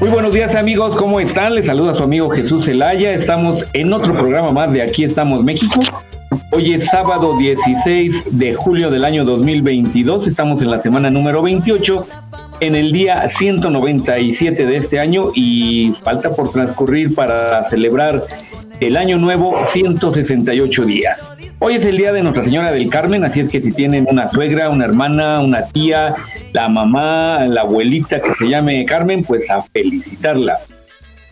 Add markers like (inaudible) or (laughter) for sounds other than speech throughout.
Muy buenos días amigos, ¿cómo están? Les saluda su amigo Jesús Zelaya. Estamos en otro programa más de Aquí estamos México. Hoy es sábado 16 de julio del año 2022. Estamos en la semana número 28, en el día 197 de este año y falta por transcurrir para celebrar el año nuevo 168 días. Hoy es el día de Nuestra Señora del Carmen, así es que si tienen una suegra, una hermana, una tía, la mamá, la abuelita que se llame Carmen, pues a felicitarla.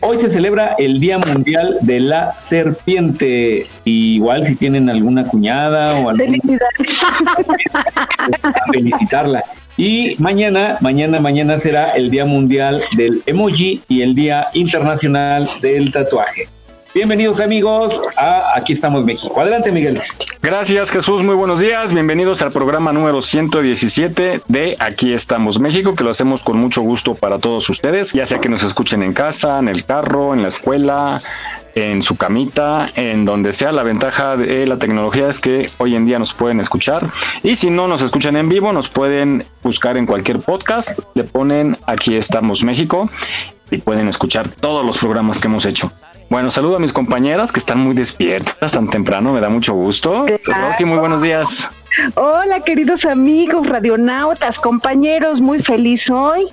Hoy se celebra el Día Mundial de la Serpiente. igual si tienen alguna cuñada o alguna... a felicitarla. Y mañana, mañana, mañana será el Día Mundial del Emoji y el Día Internacional del Tatuaje. Bienvenidos amigos a Aquí estamos México. Adelante Miguel. Gracias Jesús, muy buenos días. Bienvenidos al programa número 117 de Aquí estamos México, que lo hacemos con mucho gusto para todos ustedes, ya sea que nos escuchen en casa, en el carro, en la escuela, en su camita, en donde sea. La ventaja de la tecnología es que hoy en día nos pueden escuchar. Y si no nos escuchan en vivo, nos pueden buscar en cualquier podcast. Le ponen Aquí estamos México y pueden escuchar todos los programas que hemos hecho. Bueno, saludo a mis compañeras que están muy despiertas tan temprano, me da mucho gusto. Rosy, muy buenos días. Hola, queridos amigos, radionautas, compañeros, muy feliz hoy.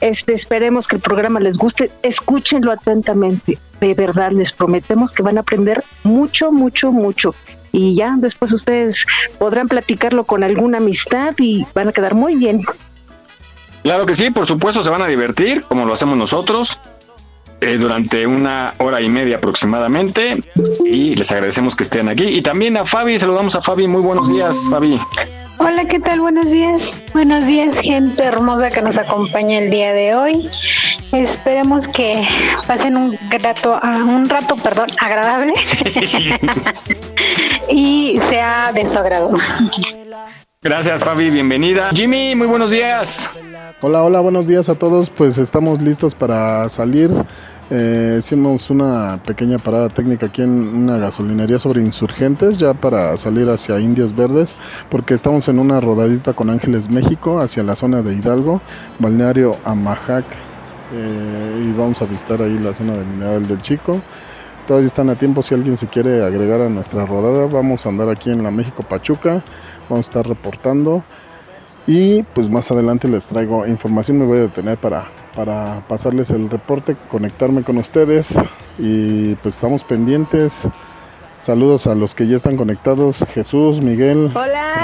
Este, esperemos que el programa les guste, escúchenlo atentamente. De verdad, les prometemos que van a aprender mucho, mucho, mucho. Y ya después ustedes podrán platicarlo con alguna amistad y van a quedar muy bien. Claro que sí, por supuesto se van a divertir, como lo hacemos nosotros. Eh, durante una hora y media aproximadamente y les agradecemos que estén aquí y también a Fabi, saludamos a Fabi, muy buenos días Fabi. Hola, ¿qué tal? Buenos días. Buenos días, gente hermosa que nos acompaña el día de hoy. Esperemos que pasen un rato, un rato, perdón, agradable (laughs) (laughs) y sea de su agrado. Gracias, Fabi, bienvenida. Jimmy, muy buenos días. Hola, hola, buenos días a todos. Pues estamos listos para salir. Eh, hicimos una pequeña parada técnica aquí en una gasolinería sobre insurgentes, ya para salir hacia Indios Verdes, porque estamos en una rodadita con Ángeles México hacia la zona de Hidalgo, balneario Amajac, eh, y vamos a visitar ahí la zona de Mineral del Chico. Todavía están a tiempo si alguien se quiere agregar a nuestra rodada. Vamos a andar aquí en la México Pachuca, vamos a estar reportando. Y pues más adelante les traigo información, me voy a detener para, para pasarles el reporte, conectarme con ustedes y pues estamos pendientes. Saludos a los que ya están conectados, Jesús, Miguel,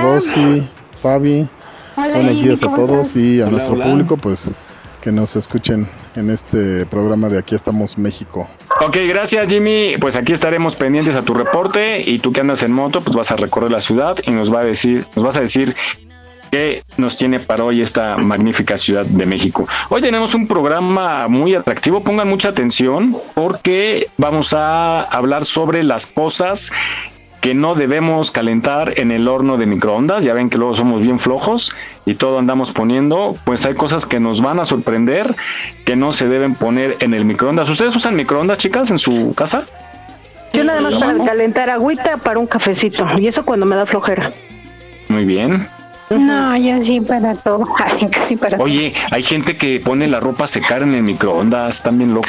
Rosy, Fabi. Buenos días a todos y a nuestro público pues que nos escuchen en este programa de Aquí estamos México. Ok, gracias Jimmy. Pues aquí estaremos pendientes a tu reporte y tú que andas en moto, pues vas a recorrer la ciudad y nos va a decir, nos vas a decir que nos tiene para hoy esta magnífica ciudad de México. Hoy tenemos un programa muy atractivo, pongan mucha atención porque vamos a hablar sobre las cosas que no debemos calentar en el horno de microondas. Ya ven que luego somos bien flojos y todo andamos poniendo. Pues hay cosas que nos van a sorprender que no se deben poner en el microondas. ¿Ustedes usan microondas, chicas, en su casa? Yo nada más para calentar agüita para un cafecito y eso cuando me da flojera. Muy bien. No, yo sí para todo, (laughs) casi para Oye, hay gente que pone la ropa a secar en el microondas, también loco.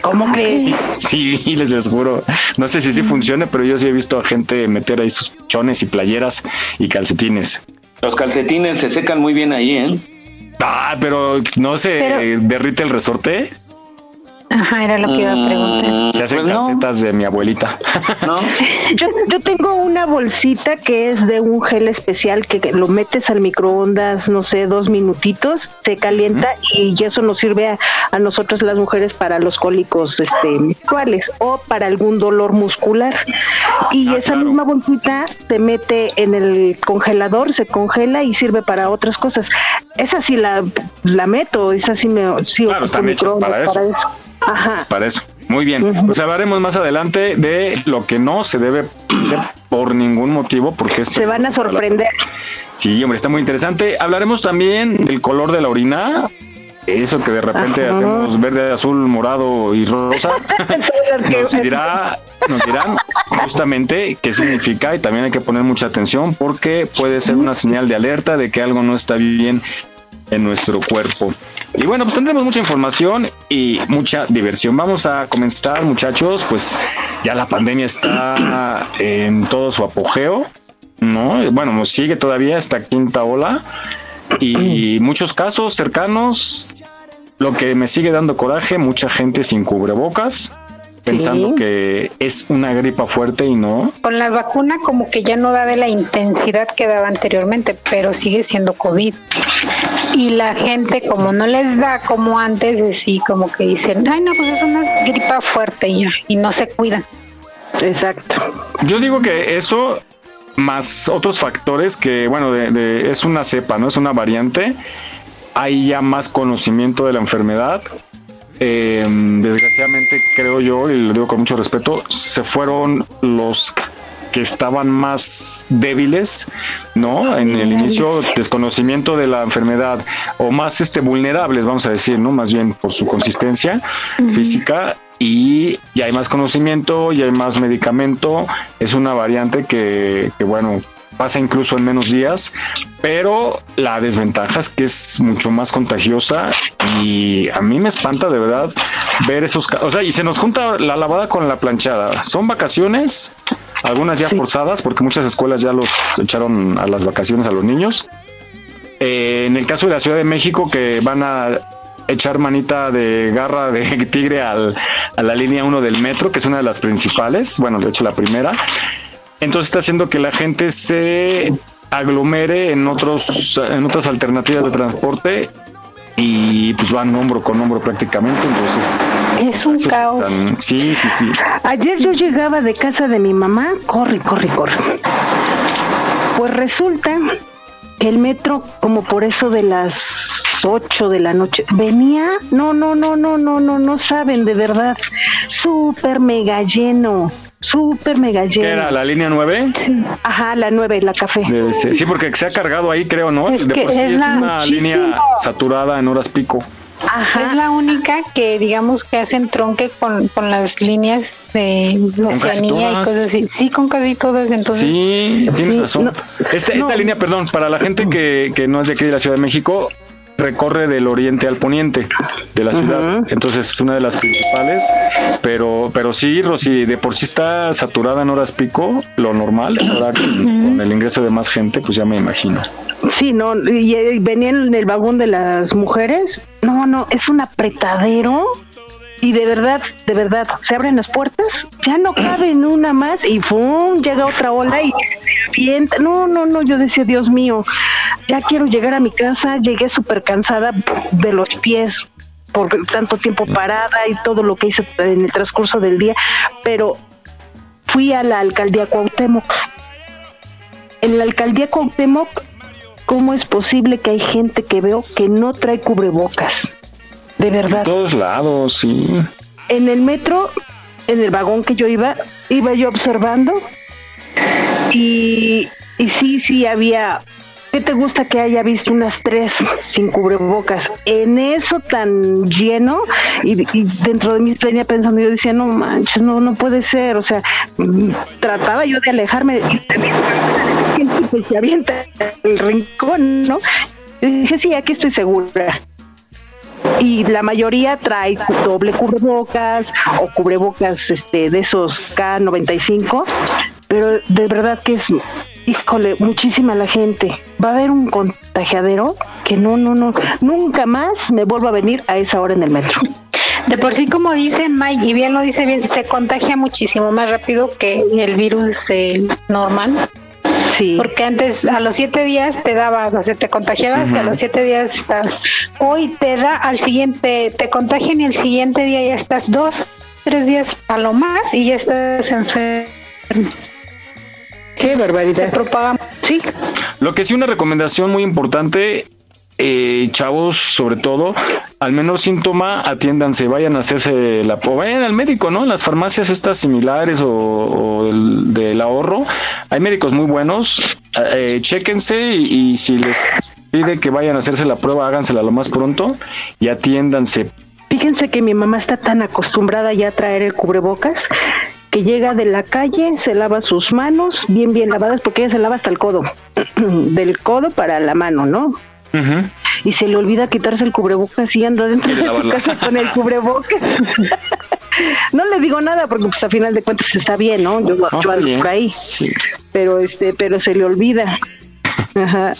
¿Cómo crees? Sí, les, les juro. No sé si sí funciona, pero yo sí he visto a gente meter ahí sus chones y playeras y calcetines. Los calcetines se secan muy bien ahí, ¿eh? Ah, pero no se Pero- derrite el resorte. Ajá, era lo que iba a preguntar. Se hacen Pues no. de mi abuelita. ¿No? (laughs) Yo, yo tengo una bolsita que es de un gel especial que que lo metes al microondas, no sé, dos minutitos, se calienta y eso nos sirve a, a nosotras las mujeres para los cólicos este, menstruales o para algún dolor muscular. Y Ah, esa claro. misma bolsita se mete en el congelador, se congela y sirve para otras cosas. Esa sí la, la meto, esa sí me sí Claro, ocupo están hechas microondas para eso. Ajá. (laughs) Para eso. Muy bien. Pues hablaremos más adelante de lo que no se debe por ningún motivo, porque es Se van a sorprender. Sí, hombre, está muy interesante. Hablaremos también del color de la orina. Eso que de repente Ajá. hacemos verde, azul, morado y rosa. (laughs) (laughs) Nos dirá, nos dirán justamente qué significa y también hay que poner mucha atención porque puede ser una señal de alerta de que algo no está bien en nuestro cuerpo. Y bueno, pues tendremos mucha información y mucha diversión. Vamos a comenzar, muchachos, pues ya la pandemia está en todo su apogeo, ¿no? Bueno, sigue todavía esta quinta ola y muchos casos cercanos, lo que me sigue dando coraje, mucha gente sin cubrebocas, pensando Sí. que es una gripa fuerte y no. Con la vacuna como que ya no da de la intensidad que daba anteriormente, pero sigue siendo COVID. Y la gente como no les da como antes, así como que dicen, ay no, pues es una gripa fuerte y ya, y no se cuidan. Exacto. Yo digo que eso, más otros factores que, bueno, de- de- es una cepa, ¿no? Es una variante. Hay ya más conocimiento de la enfermedad. Eh, desgraciadamente, creo yo, y lo digo con mucho respeto, se fueron los que estaban más débiles, ¿no? En el inicio, desconocimiento de la enfermedad, o más este vulnerables, vamos a decir, ¿no? Más bien por su consistencia física, y ya hay más conocimiento, ya hay más medicamento, es una variante que, que bueno, pasa incluso en menos días, pero la desventaja es que es mucho más contagiosa y a mí me espanta de verdad ver esos casos. O sea, y se nos junta la lavada con la planchada. Son vacaciones, algunas ya forzadas, porque muchas escuelas ya los echaron a las vacaciones a los niños. Eh, en el caso de la Ciudad de México, que van a echar manita de garra de (laughs) tigre al, a la línea 1 del metro, que es una de las principales, bueno, de hecho la primera. Entonces está haciendo que la gente se aglomere en otros en otras alternativas de transporte y pues van hombro con hombro prácticamente, entonces Es un caos. están- sí, sí, sí. Ayer yo llegaba de casa de mi mamá, corre, corre, corre. Pues resulta que el metro, como por eso de las 8 de la noche, venía, no, no, no, no, no, no, no saben de verdad, súper mega lleno, súper mega ¿Qué lleno. era? ¿La línea 9? Ajá, la 9, la café. Debe ser. Sí, porque se ha cargado ahí, creo, ¿no? Es de que por sí es una muchísimo. línea saturada en horas pico. Ajá. Es la única que digamos que hacen tronque con, con las líneas de Oceanía y todas. cosas así. Sí, con casi todas. Entonces, Sí, tienes Sí, razón. no, Este- no. Esta línea, perdón, para la gente que, que no es de aquí de la Ciudad de México, recorre del oriente al poniente de la ciudad. Entonces es una de las principales. Pero, pero sí, Rosy, de por sí está saturada en horas pico, lo normal. Ahora con, con el ingreso de más gente, pues ya me imagino. Sí, no, y, y venían en el vagón de las mujeres. No, no, es un apretadero. Y de verdad, de verdad, se abren las puertas, ya no caben una más y ¡fum! llega otra ola y se avienta. No, no, no, yo decía, Dios mío, ya quiero llegar a mi casa, llegué súper cansada de los pies por tanto tiempo parada y todo lo que hice en el transcurso del día, pero fui a la alcaldía Cuauhtémoc. En la alcaldía Cuauhtémoc ¿Cómo es posible que hay gente que veo que no trae cubrebocas? De verdad. Todos lados, sí. En el metro, en el vagón que yo iba, iba yo observando y, y sí, sí había... ¿Qué te gusta que haya visto unas tres sin cubrebocas? En eso tan lleno y, y dentro de mí venía pensando, yo decía, no manches, no, no puede ser. O sea, trataba yo de alejarme y se avienta el rincón, ¿no? Y dije, sí, aquí estoy segura. Y la mayoría trae doble cubrebocas o cubrebocas este, de esos K95, pero de verdad que es, híjole, muchísima la gente. Va a haber un contagiadero que no, no, no, nunca más me vuelvo a venir a esa hora en el metro. De por sí, como dice May, y bien lo dice bien, se contagia muchísimo más rápido que el virus eh, normal. Sí. Porque antes a los siete días te daba, o sea, te contagiabas y a los siete días estás. Hoy te da al siguiente, te contagian y el siguiente día ya estás dos, tres días a lo más y ya estás enfermo. Qué barbaridad. Se propaga. Sí. Lo que sí una recomendación muy importante, eh, chavos, sobre todo, al menor síntoma, atiéndanse, vayan a hacerse la... o vayan al médico, ¿no? En las farmacias estas similares o, del, ahorro, hay médicos muy buenos, eh, chéquense y, y si les pide que vayan a hacerse la prueba, hágansela lo más pronto y atiéndanse. Fíjense que mi mamá está tan acostumbrada ya a traer el cubrebocas que llega de la calle, se lava sus manos bien, bien lavadas, porque ella se lava hasta el codo, (clears throat) del codo para la mano, ¿no? Y se le olvida quitarse el cubrebocas y anda dentro de su casa con el cubrebocas. (laughs) no le digo nada porque pues a final de cuentas está bien, ¿no? Yo, No, yo ando por ahí, Sí. pero este, pero se le olvida. (laughs) Ajá.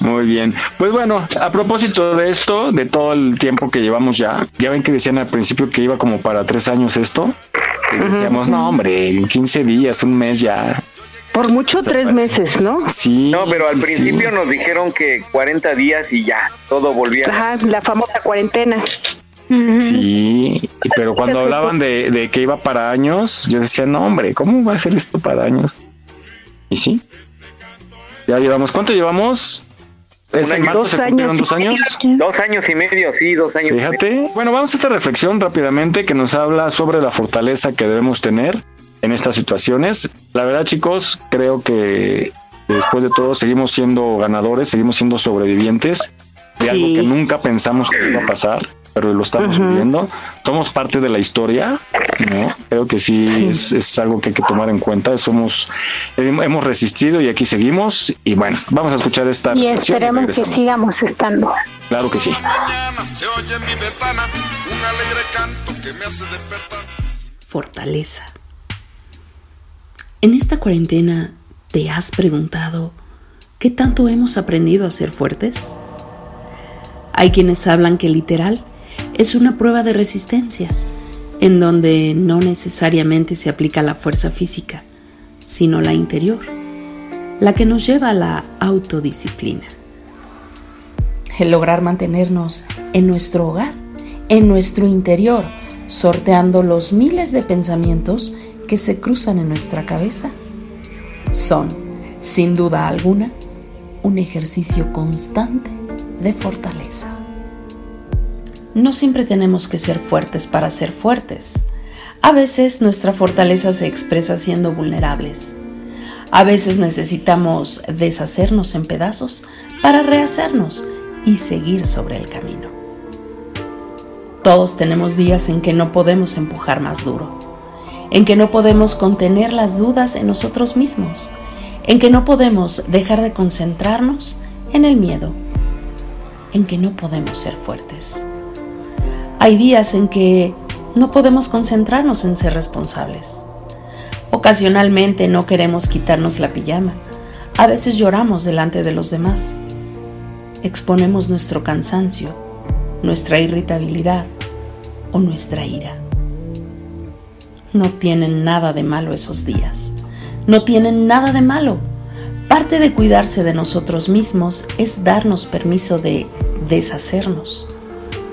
Muy bien. Pues bueno, a propósito de esto, de todo el tiempo que llevamos ya, ya ven que decían al principio que iba como para tres años esto. Y decíamos, no, hombre, en 15 días, un mes ya. Por mucho tres meses, ¿no? Sí. No, pero al sí, sí. principio nos dijeron que 40 días y ya, todo volvía. Ajá, la famosa cuarentena. Sí, y- pero cuando hablaban de, de que iba para años, yo decía, no, hombre, ¿cómo va a ser esto para años? Y sí. Ya llevamos, ¿cuánto llevamos? ¿Es Un en año. marzo Dos se cumplieron años dos y años? Dos años y medio, sí, dos años. y medio. Fíjate. Bueno, vamos a esta reflexión rápidamente que nos habla sobre la fortaleza que debemos tener en estas situaciones. La verdad, chicos, creo que después de todo seguimos siendo ganadores, seguimos siendo sobrevivientes de Sí. algo que nunca pensamos que iba a pasar, pero lo estamos Ujú. viviendo. Somos parte de la historia, ¿no? Creo que sí, Es, es algo que hay que tomar en cuenta. Somos, hemos resistido y aquí seguimos. Y bueno, vamos a escuchar esta Y esperemos que regresamos. sigamos estando. Claro que sí. mañana En esta cuarentena, ¿te has preguntado qué tanto hemos aprendido a ser fuertes? Hay quienes hablan que literal es una prueba de resistencia, en donde no necesariamente se aplica la fuerza física, sino la interior, la que nos lleva a la autodisciplina. El lograr mantenernos en nuestro hogar, en nuestro interior, sorteando los miles de pensamientos que se cruzan en nuestra cabeza, son, sin duda alguna, un ejercicio constante de fortaleza. No siempre tenemos que ser fuertes para ser fuertes. A veces nuestra fortaleza se expresa siendo vulnerables. A veces necesitamos deshacernos en pedazos para rehacernos y seguir sobre el camino. Todos tenemos días en que no podemos empujar más duro, en que no podemos contener las dudas en nosotros mismos, en que no podemos dejar de concentrarnos en el miedo, en que no podemos ser fuertes. Hay días en que no podemos concentrarnos en ser responsables. Ocasionalmente no queremos quitarnos la pijama. A veces lloramos delante de los demás. Exponemos nuestro cansancio, nuestra irritabilidad o nuestra ira. No tienen nada de malo esos días. No tienen nada de malo. Parte de cuidarse de nosotros mismos es darnos permiso de deshacernos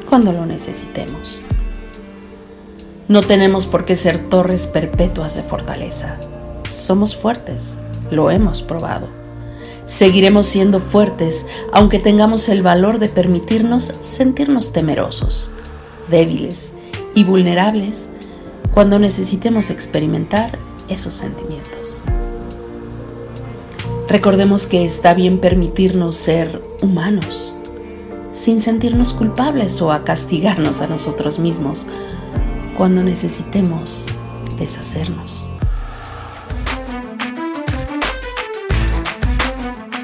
cuando lo necesitemos. No tenemos por qué ser torres perpetuas de fortaleza. Somos fuertes, lo hemos probado. Seguiremos siendo fuertes aunque tengamos el valor de permitirnos sentirnos temerosos, débiles y vulnerables cuando necesitemos experimentar esos sentimientos. Recordemos que está bien permitirnos ser humanos, sin sentirnos culpables o a castigarnos a nosotros mismos cuando necesitemos deshacernos.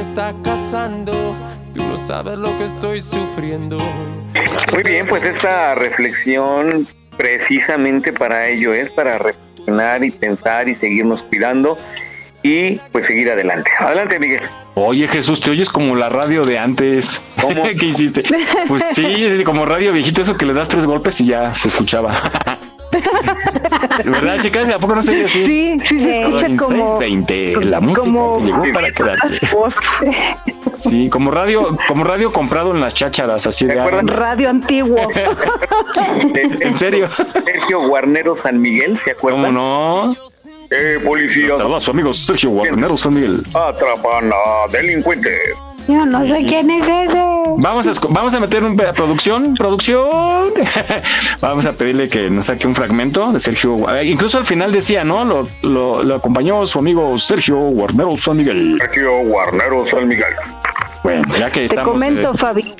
Te estás casando. Tú no sabes lo que estoy sufriendo. Muy bien, pues esta reflexión precisamente para ello es para reflexionar y pensar y seguirnos cuidando y pues seguir adelante. Adelante, Miguel. Oye Jesús, te oyes como la radio de antes. ¿Cómo? (laughs) ¿Qué hiciste? Pues sí, como radio viejito, eso que le das tres golpes y ya se escuchaba. (laughs) (laughs) ¿Verdad, chicas? ¿A poco no se oye así? Sí, sí, se escucha como... 20, la música como- que llegó para quedarse. Sí, como radio, como radio comprado en las chácharas, así de Radio antiguo. (laughs) ¿En serio? Sergio Guarnero San Miguel, ¿se acuerdan? ¿Cómo no? Eh, policía. Saludos a su amigo Sergio Guarnero San Miguel. Atrapan a delincuente. Yo no sé quién es ese. Vamos a, vamos a meter un a producción, producción. (laughs) vamos a pedirle que nos saque un fragmento de Sergio. Eh, Incluso al final decía, ¿no? Lo, lo, lo acompañó su amigo Sergio Guarnero San Miguel. Sergio Guarnero San Miguel. Bueno, ya que Te estamos. comento, eh, Fabi.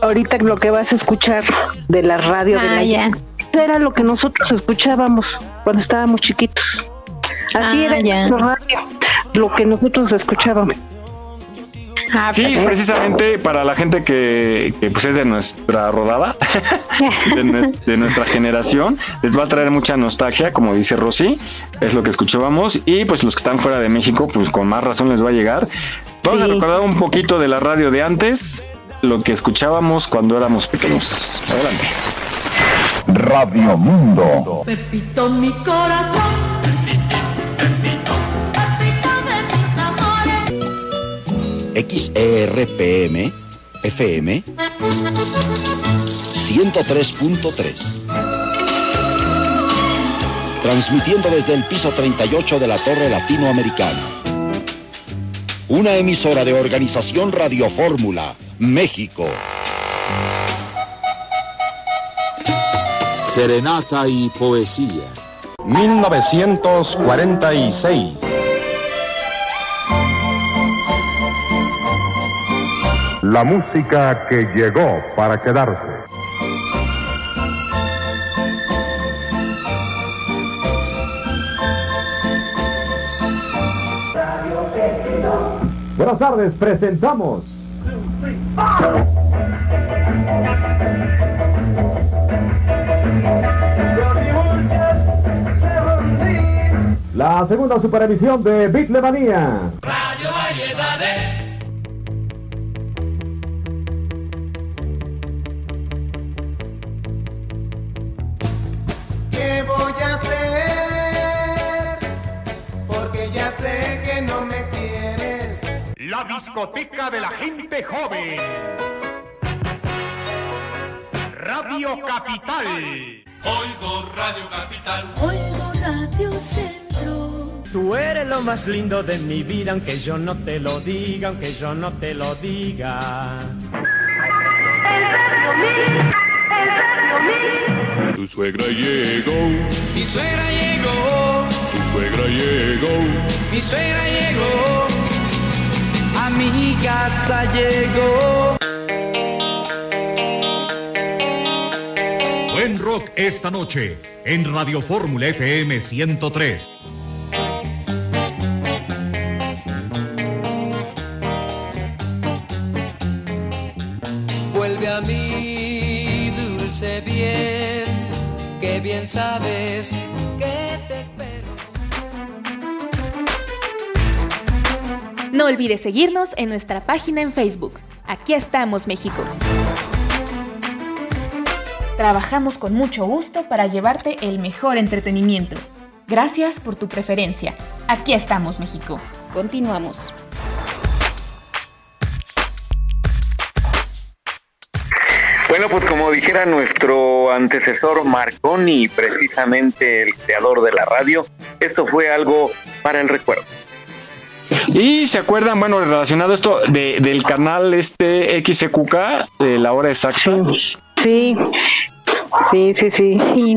Ahorita lo que vas a escuchar de la radio de Ah, la ya. era lo que nosotros escuchábamos cuando estábamos chiquitos. Así Ah, era radio, lo que nosotros escuchábamos. Ah, Sí, perfecto. precisamente para la gente que, que, pues es de nuestra rodada, (laughs) de, nue- de nuestra generación, les va a traer mucha nostalgia, como dice Rosy, es lo que escuchábamos, y pues los que están fuera de México, pues con más razón les va a llegar. Vamos a Sí. recordar un poquito de la radio de antes, lo que escuchábamos cuando éramos pequeños. Adelante. Radio Mundo. Pepito, mi corazón. XERPM FM 103.3. Transmitiendo desde el piso 38 de la Torre Latinoamericana. Una emisora de Organización Radio Fórmula, México. Serenata y poesía. 1946. La música que llegó para quedarse. Buenas tardes, presentamos. La segunda superemisión de Beatlemanía. La discoteca de la gente joven. Radio Capital. Oigo Radio Capital. Oigo Radio Centro. Tú eres lo más lindo de mi vida, aunque yo no te lo diga, aunque yo no te lo diga. Tu suegra llegó. Mi suegra llegó. Tu suegra llegó. Mi suegra llegó. Mi casa llegó. Buen rock esta noche en Radio Fórmula FM 103. Vuelve a mí, dulce bien, que bien sabes que te espero. No olvides seguirnos en nuestra página en Facebook. Aquí estamos, México. Trabajamos con mucho gusto para llevarte el mejor entretenimiento. Gracias por tu preferencia. Aquí estamos, México. Bueno, pues como dijera nuestro antecesor Marconi, precisamente el creador de la radio, esto fue algo para el recuerdo. Y se acuerdan, bueno, relacionado esto de, del canal este XQK, de la hora exacta. Sí, sí, sí, sí. Sí.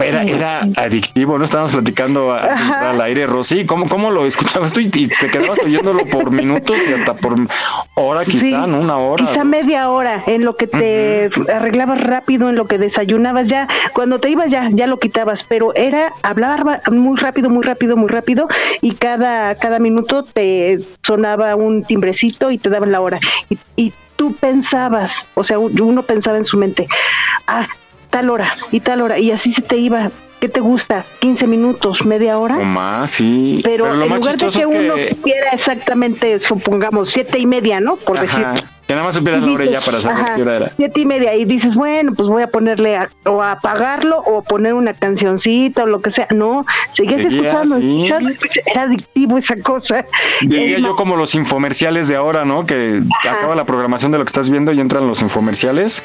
Era, era adictivo, ¿no? Estábamos platicando a- al aire, Rosy. ¿Cómo, ¿Cómo lo escuchabas tú? Y, te quedabas oyéndolo por minutos y hasta por hora quizá, Sí, ¿no? Una hora. Quizá media hora en lo que te arreglabas rápido, en lo que desayunabas ya. Cuando te ibas ya, ya lo quitabas, pero era hablar muy rápido, muy rápido, muy rápido y cada, cada minuto te sonaba un timbrecito y te daban la hora. Y, y tú pensabas, o sea, uno pensaba en su mente, ah, tal hora y tal hora, y así se te iba. ¿Qué te gusta? ¿15 minutos? ¿Media hora? O más, sí. Pero, en lugar de que, uno que- supiera exactamente, supongamos, siete y media, ¿no? Por decir. Que nada más supieras la ya para saber Ajá, qué hora era. Siete y media. Y dices, bueno, pues voy a ponerle a- o a apagarlo o poner una cancioncita o lo que sea. No, seguías Seguía, escuchando, sí. escuchando. Era adictivo esa cosa. Diría yo como los infomerciales de ahora, ¿no? Que acaba la programación de lo que estás viendo y entran los infomerciales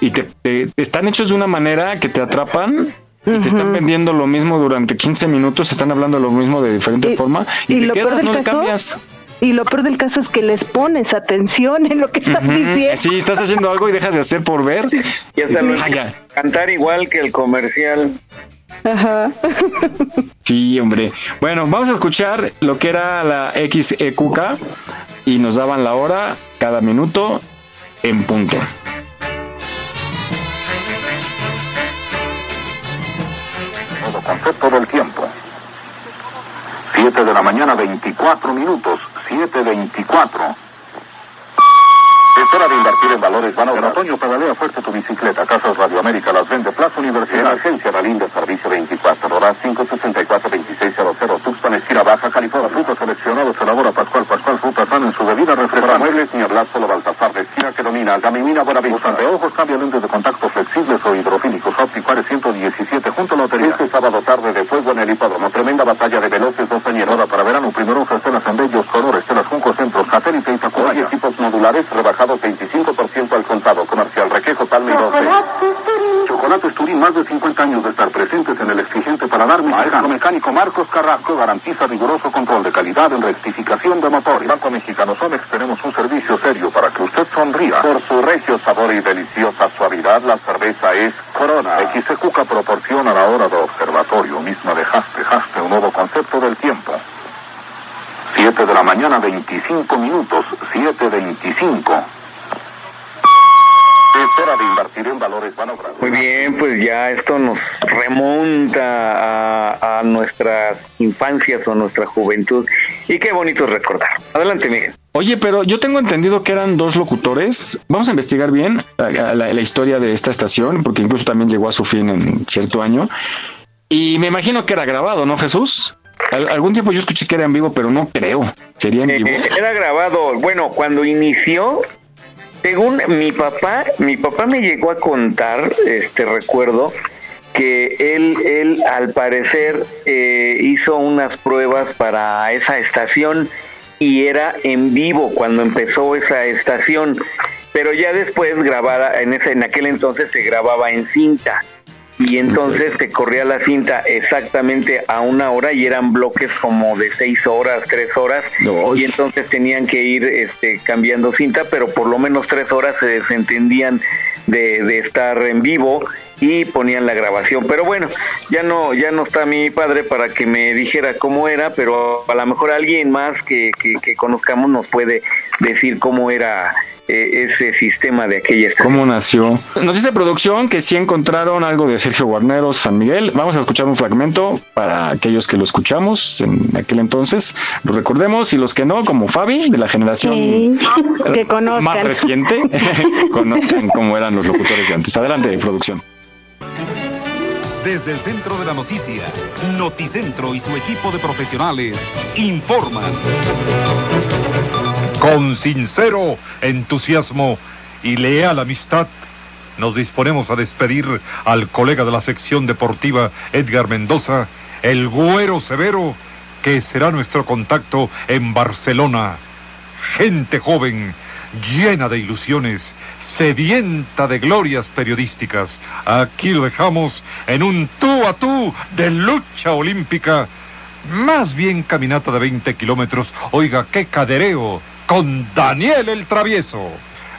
y te- te están hechos de una manera que te atrapan y te están vendiendo lo mismo durante 15 minutos, están hablando lo mismo de diferente forma y, y te lo peor quedas, del no le caso, cambias. Y lo peor del caso es que les pones atención en lo que están diciendo. Sí, estás haciendo algo y dejas de hacer por ver. Y hasta lo cantar igual que el comercial. Ajá. Sí, hombre. Bueno, vamos a escuchar lo que era la XEQK y nos daban la hora cada minuto en punto. Nuevo concepto del tiempo. 7 de la mañana, 24 minutos. 7.24. Es hora de invertir en valores van En otoño pedalea fuerte tu bicicleta. Casas Radio América las vende Plaza Universidad. Emergencia Dalín de servicio 24 horas 564-2600. Tuxpan, esquina baja, California. Frutos seleccionados. Elabora Pascual Pascual. Frutas van en su bebida refrescante. Para muebles, ni hablar solo Baltasar de esquina que domina. Gamimina Buenavista. de ojos cambia lentes de contacto flexibles o hidrofílicos. Opticuares 117 junto a Lotería. Este sábado tarde de fuego en el hipódromo. Tremenda batalla de veloces Hora para verano. Primero escenas en bellos colores. Telas Junco Centro. Satélite y Tacubaya. Equipos modulares rebajados 25% al contado. Comercial Requejo Palme y 12. Chocolate Turín, más de 50 años de estar presentes en el exigente paladar mexicano. mecánico Marcos Carrasco garantiza riguroso control de calidad en rectificación de motores. Banco Mexicano Somex tenemos un servicio serio para que usted sonría. Por su regio sabor y deliciosa suavidad, la cerveza es Corona. XQK proporciona la hora de observatorio misma de Jaste. Jaste, un nuevo concepto del tiempo. 7 de la mañana, 25 minutos. 7.25. Es hora de invertir en valores van Muy bien, pues ya esto nos remonta a, a nuestras infancias o nuestra juventud. Y qué bonito es recordar. Adelante, Miguel. Oye, pero yo tengo entendido que eran dos locutores. Vamos a investigar bien la, la- la historia de esta estación, porque incluso también llegó a su fin en cierto año. Y me imagino que era grabado, ¿no, Jesús? Al- algún tiempo yo escuché que era en vivo, pero no creo. ¿Sería en vivo? Eh, (laughs) era grabado, bueno, cuando inició, según mi papá, mi papá me llegó a contar, este recuerdo, que él, él al parecer eh, hizo unas pruebas para esa estación y era en vivo cuando empezó esa estación, pero ya después grabara, en ese, en aquel entonces se grababa en cinta y entonces se corría la cinta exactamente a una hora y eran bloques como de seis horas, tres horas. Y entonces tenían que ir este, cambiando cinta, pero por lo menos tres horas se desentendían de, de estar en vivo y ponían la grabación. Pero bueno, ya no, ya no está mi padre para que me dijera cómo era, pero a lo mejor alguien más que, que, que conozcamos nos puede decir cómo era eh, ese sistema de aquella estación. ¿Cómo nació? Nos dice producción que sí encontraron algo de Sergio Guarneros San Miguel. Vamos a escuchar un fragmento para aquellos que lo escuchamos en aquel entonces. Lo recordemos y los que no, como Fabi, de la generación (laughs) que conozcan. más reciente, (laughs) conozcan cómo eran los locutores de antes. Adelante, producción. Desde el centro de la noticia, Noticentro y su equipo de profesionales informan. Con sincero entusiasmo y leal amistad, nos disponemos a despedir al colega de la sección deportiva Edgar Mendoza, el güero severo, que será nuestro contacto en Barcelona. Gente joven, llena de ilusiones, sedienta de glorias periodísticas. Aquí lo dejamos en un tú a tú de lucha olímpica. Más bien caminata de 20 kilómetros. Oiga, qué cadereo con Daniel el Travieso.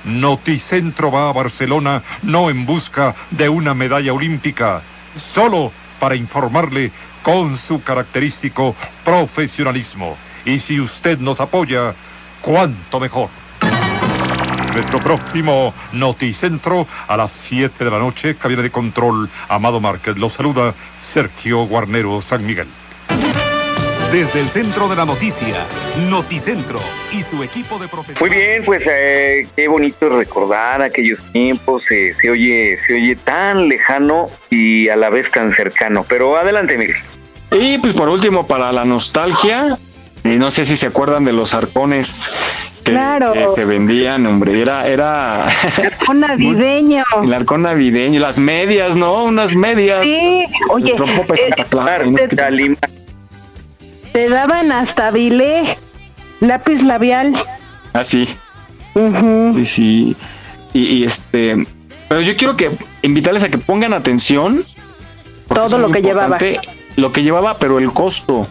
Noticentro va a Barcelona no en busca de una medalla olímpica, solo para informarle con su característico profesionalismo. Y si usted nos apoya, cuánto mejor. Nuestro próximo Noticentro a las 7 de la noche, cabina de control, Amado Márquez. Lo saluda Sergio Guarnero San Miguel. Desde el centro de la noticia, Noticentro y su equipo de profesionales. Muy bien, pues eh, qué bonito recordar aquellos tiempos. eh, se oye, se oye tan lejano y a la vez tan cercano. Pero adelante, Miguel. Y pues por último, para la nostalgia, eh, no sé si se acuerdan de los arcones que, Claro. que se vendían, hombre, era, era Con (laughs) navideño. el arcón navideño, las medias, ¿no? Unas medias. Sí, oye, El eh, Santa Clara, ¿no? Te daban hasta bilé, lápiz labial. Ah, sí. Sí, sí. Y, y, este, pero yo quiero que invitarles a que pongan atención. Todo lo que llevaba. Lo que llevaba, pero el costo.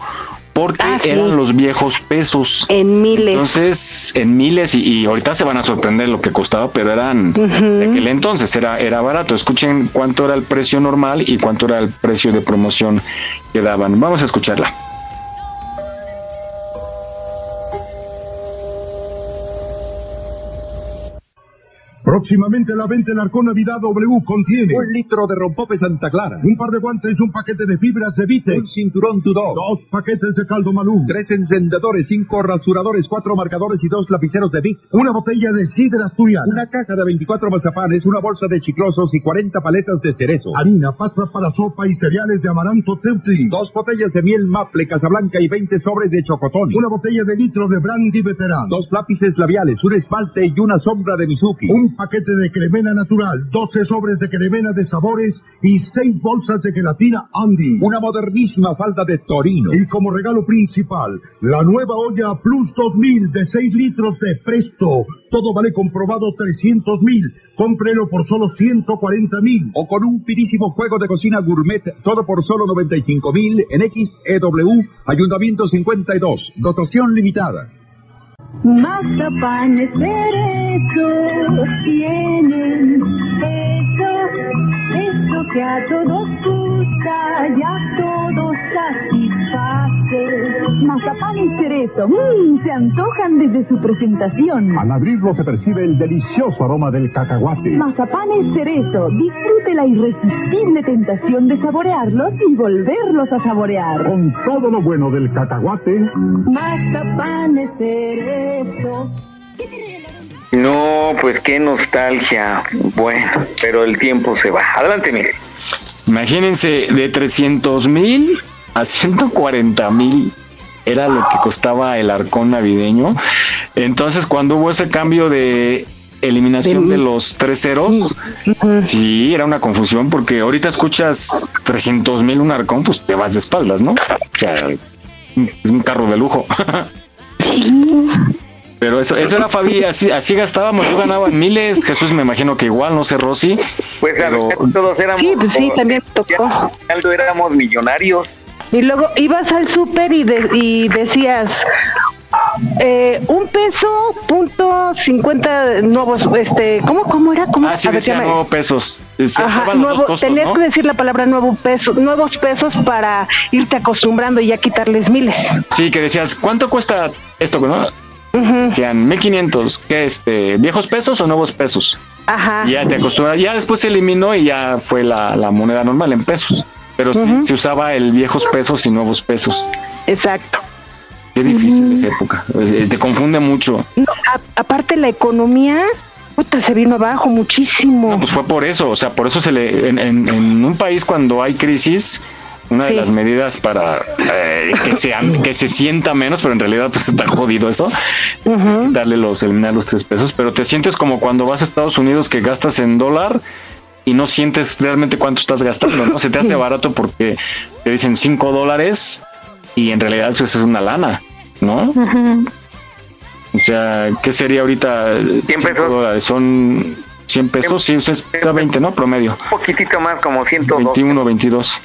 Porque Ah, sí. eran los viejos pesos. En miles. Entonces, en miles, y, y ahorita se van a sorprender lo que costaba, pero eran de aquel entonces, era, era barato. Escuchen cuánto era el precio normal y cuánto era el precio de promoción que daban. Vamos a escucharla. Próximamente la venta el Arcón Navidad W contiene un litro de rompope Santa Clara, un par de guantes, un paquete de fibras de Vite, un cinturón Tudor, dos paquetes de caldo Malú, tres encendedores, cinco rasuradores, cuatro marcadores y dos lapiceros de Vic, una botella de sidra asturiana, una caja de 24 mazapanes, una bolsa de chiclosos y 40 paletas de cerezo, harina, pasta para sopa y cereales de amaranto Teutri, dos botellas de miel maple Casablanca y 20 sobres de chocotón, una botella de litro de brandy veterano, dos lápices labiales, un esmalte y una sombra de Mizuki, un paquete de cremena natural, 12 sobres de cremena de sabores y seis bolsas de gelatina Andy, una modernísima falda de Torino. Y como regalo principal, la nueva olla Plus 2000 de 6 litros de Presto, todo vale comprobado 300 mil, cómprelo por solo 140 mil. O con un finísimo juego de cocina gourmet, todo por solo 95 mil en XEW, Ayuntamiento 52, dotación limitada. Mazapanes cerezos tienen eso, eso que a todos gusta y a todos satisface. Mazapanes cerezo, mmm, se antojan desde su presentación. Al abrirlo se percibe el delicioso aroma del cacahuate. Mazapanes cerezo, disfrute la irresistible tentación de saborearlos y volverlos a saborear. Con todo lo bueno del cacahuate, Mazapanes cerezo. No, pues qué nostalgia. Bueno, pero el tiempo se va. Adelante, Miguel. Imagínense, de 300 mil a 140 mil era lo que costaba el arcón navideño. Entonces, cuando hubo ese cambio de eliminación de los tres ceros, sí, era una confusión porque ahorita escuchas 300 mil un arcón, pues te vas de espaldas, ¿no? O sea, es un carro de lujo. (laughs) Pero eso, eso era Fabi, así, así gastábamos, yo ganaba en miles, Jesús me imagino que igual, no sé, Rosy. Pues a pero- todos éramos. Sí, pues sí, también tocó. Éramos millonarios. Y luego ibas al súper y, de- y decías eh, un peso punto cincuenta nuevos, este, ¿cómo, cómo era? ¿Cómo? Ah, sí, ver, decía nuevo pesos. Se Ajá, nuevo, costos, tenías ¿no? que decir la palabra nuevo peso, nuevos pesos para irte acostumbrando y ya quitarles miles. Sí, que decías, ¿cuánto cuesta esto, no? Decían 1500, ¿qué este? ¿Viejos pesos o nuevos pesos? Ajá. Y ya te acostumbras, ya después se eliminó y ya fue la, la moneda normal en pesos. Pero sí, se usaba el viejos pesos y nuevos pesos. Exacto. Qué difícil esa época. Te confunde mucho. No, a- aparte la economía, puta, se vino abajo muchísimo. Pues fue por eso, o sea, por eso se le. En, en- en un país cuando hay crisis, una de las medidas para eh, que, se, que se sienta menos, pero en realidad pues está jodido eso, es darle los, eliminar los tres pesos, pero te sientes como cuando vas a Estados Unidos que gastas en dólar y no sientes realmente cuánto estás gastando, ¿no? Se te hace barato porque te dicen cinco dólares y en realidad pues es una lana, ¿no? O sea, ¿qué sería ahorita? 100 pesos. Dólares? Son 100 pesos, sí, está 20, ¿no? Promedio. Un poquitito más, como 102. 21, 22.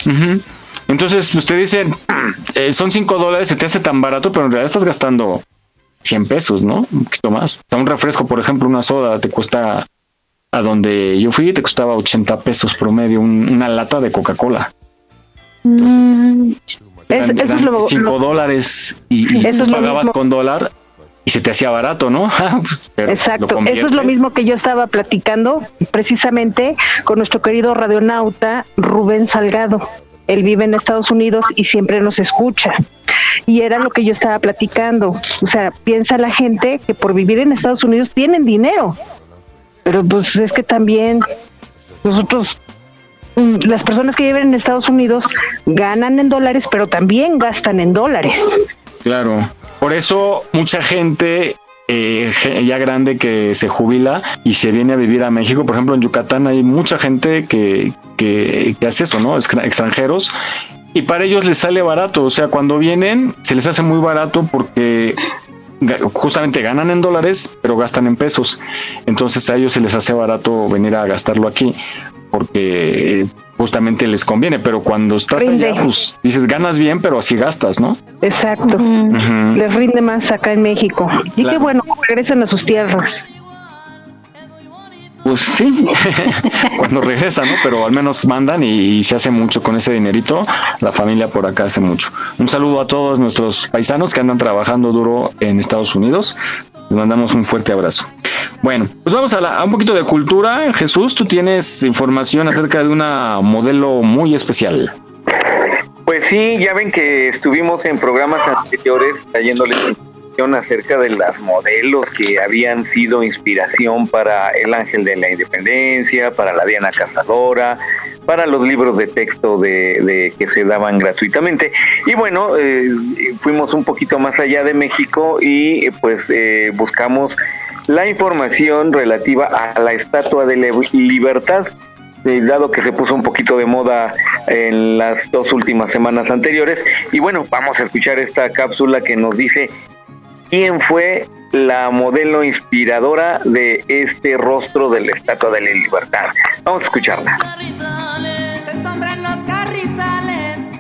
Entonces, usted dice, eh, son 5 dólares, se te hace tan barato, pero en realidad estás gastando 100 pesos, ¿no? Un poquito más. O sea, un refresco, por ejemplo, una soda, te cuesta, a donde yo fui, te costaba 80 pesos promedio, una lata de Coca-Cola. Mm, eso es lo 5 dólares y, eso pagabas con dólar y se te hacía barato, ¿no? (laughs) Pues, Exacto, eso es lo mismo que yo estaba platicando precisamente con nuestro querido radionauta Rubén Salgado. Él vive en Estados Unidos y siempre nos escucha. Y era lo que yo estaba platicando. O sea, piensa la gente que por vivir en Estados Unidos tienen dinero. Pero pues es que también nosotros, las personas que viven en Estados Unidos ganan en dólares, pero también gastan en dólares. Claro. Por eso mucha gente eh, ya grande que se jubila y se viene a vivir a México. Por ejemplo, en Yucatán hay mucha gente que, que, hace eso, ¿no? Extranjeros. Y para ellos les sale barato. O sea, cuando vienen, se les hace muy barato porque justamente ganan en dólares, pero gastan en pesos. Entonces a ellos se les hace barato venir a gastarlo aquí porque justamente les conviene, pero cuando estás allá, pues dices ganas bien, pero así gastas, ¿no? Exacto. Les rinde más acá en México. Y qué bueno, regresan a sus tierras. Pues sí, (laughs) cuando regresan, ¿no? Pero al menos mandan y, se hace mucho con ese dinerito. La familia por acá hace mucho. Un saludo a todos nuestros paisanos que andan trabajando duro en Estados Unidos. Les mandamos un fuerte abrazo. Bueno, pues vamos a, a un poquito de cultura. Jesús, tú tienes información acerca de una modelo muy especial. Pues sí, ya ven que estuvimos en programas anteriores trayéndoles acerca de las modelos que habían sido inspiración para el Ángel de la Independencia, para la Diana Cazadora, para los libros de texto de, que se daban gratuitamente. Y bueno, eh, fuimos un poquito más allá de México y pues eh, buscamos la información relativa a la Estatua de la Libertad eh, dado que se puso un poquito de moda en las dos últimas semanas anteriores. Y bueno, vamos a escuchar esta cápsula que nos dice quién fue la modelo inspiradora de este rostro de la Estatua de la Libertad. Vamos a escucharla.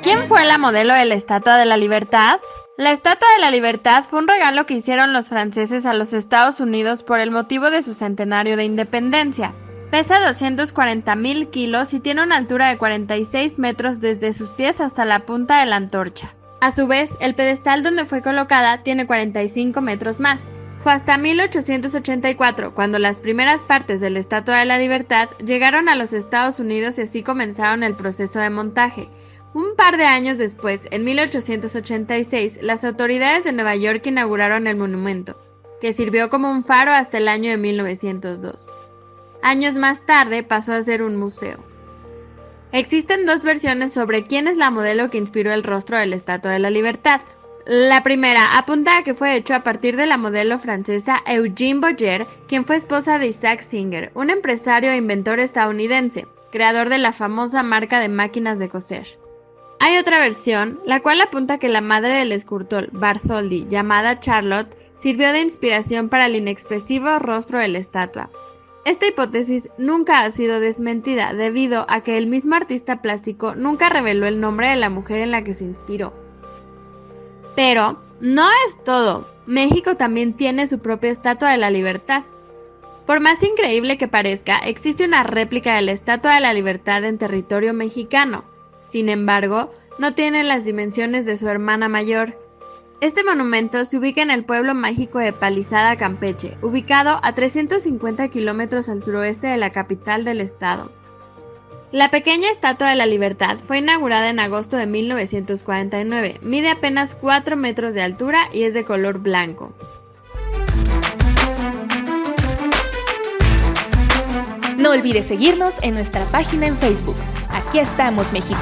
¿Quién fue la modelo de la Estatua de la Libertad? La Estatua de la Libertad fue un regalo que hicieron los franceses a los Estados Unidos por el motivo de su centenario de independencia. Pesa 240 mil kilos y tiene una altura de 46 metros desde sus pies hasta la punta de la antorcha. A su vez, el pedestal donde fue colocada tiene 45 metros más. Fue hasta 1884 cuando las primeras partes de la Estatua de la Libertad llegaron a los Estados Unidos y así comenzaron el proceso de montaje. Un par de años después, en 1886, las autoridades de Nueva York inauguraron el monumento, que sirvió como un faro hasta el año de 1902. Años más tarde pasó a ser un museo. Existen dos versiones sobre quién es la modelo que inspiró el rostro de la Estatua de la Libertad. La primera apunta a que fue hecho a partir de la modelo francesa Eugene Boyer, quien fue esposa de Isaac Singer, un empresario e inventor estadounidense, creador de la famosa marca de máquinas de coser. Hay otra versión, la cual apunta a que la madre del escultor Bartholdi, llamada Charlotte, sirvió de inspiración para el inexpresivo rostro de la estatua, esta hipótesis nunca ha sido desmentida debido a que el mismo artista plástico nunca reveló el nombre de la mujer en la que se inspiró. Pero no es todo. México también tiene su propia Estatua de la Libertad. Por más increíble que parezca, existe una réplica de la Estatua de la Libertad en territorio mexicano. Sin embargo, no tiene las dimensiones de su hermana mayor, este monumento se ubica en el pueblo mágico de Palizada, Campeche, ubicado a 350 kilómetros al suroeste de la capital del estado. La pequeña Estatua de la Libertad fue inaugurada en agosto de 1949, mide apenas 4 metros de altura y es de color blanco. No olvides seguirnos en nuestra página en Facebook. Aquí estamos, México.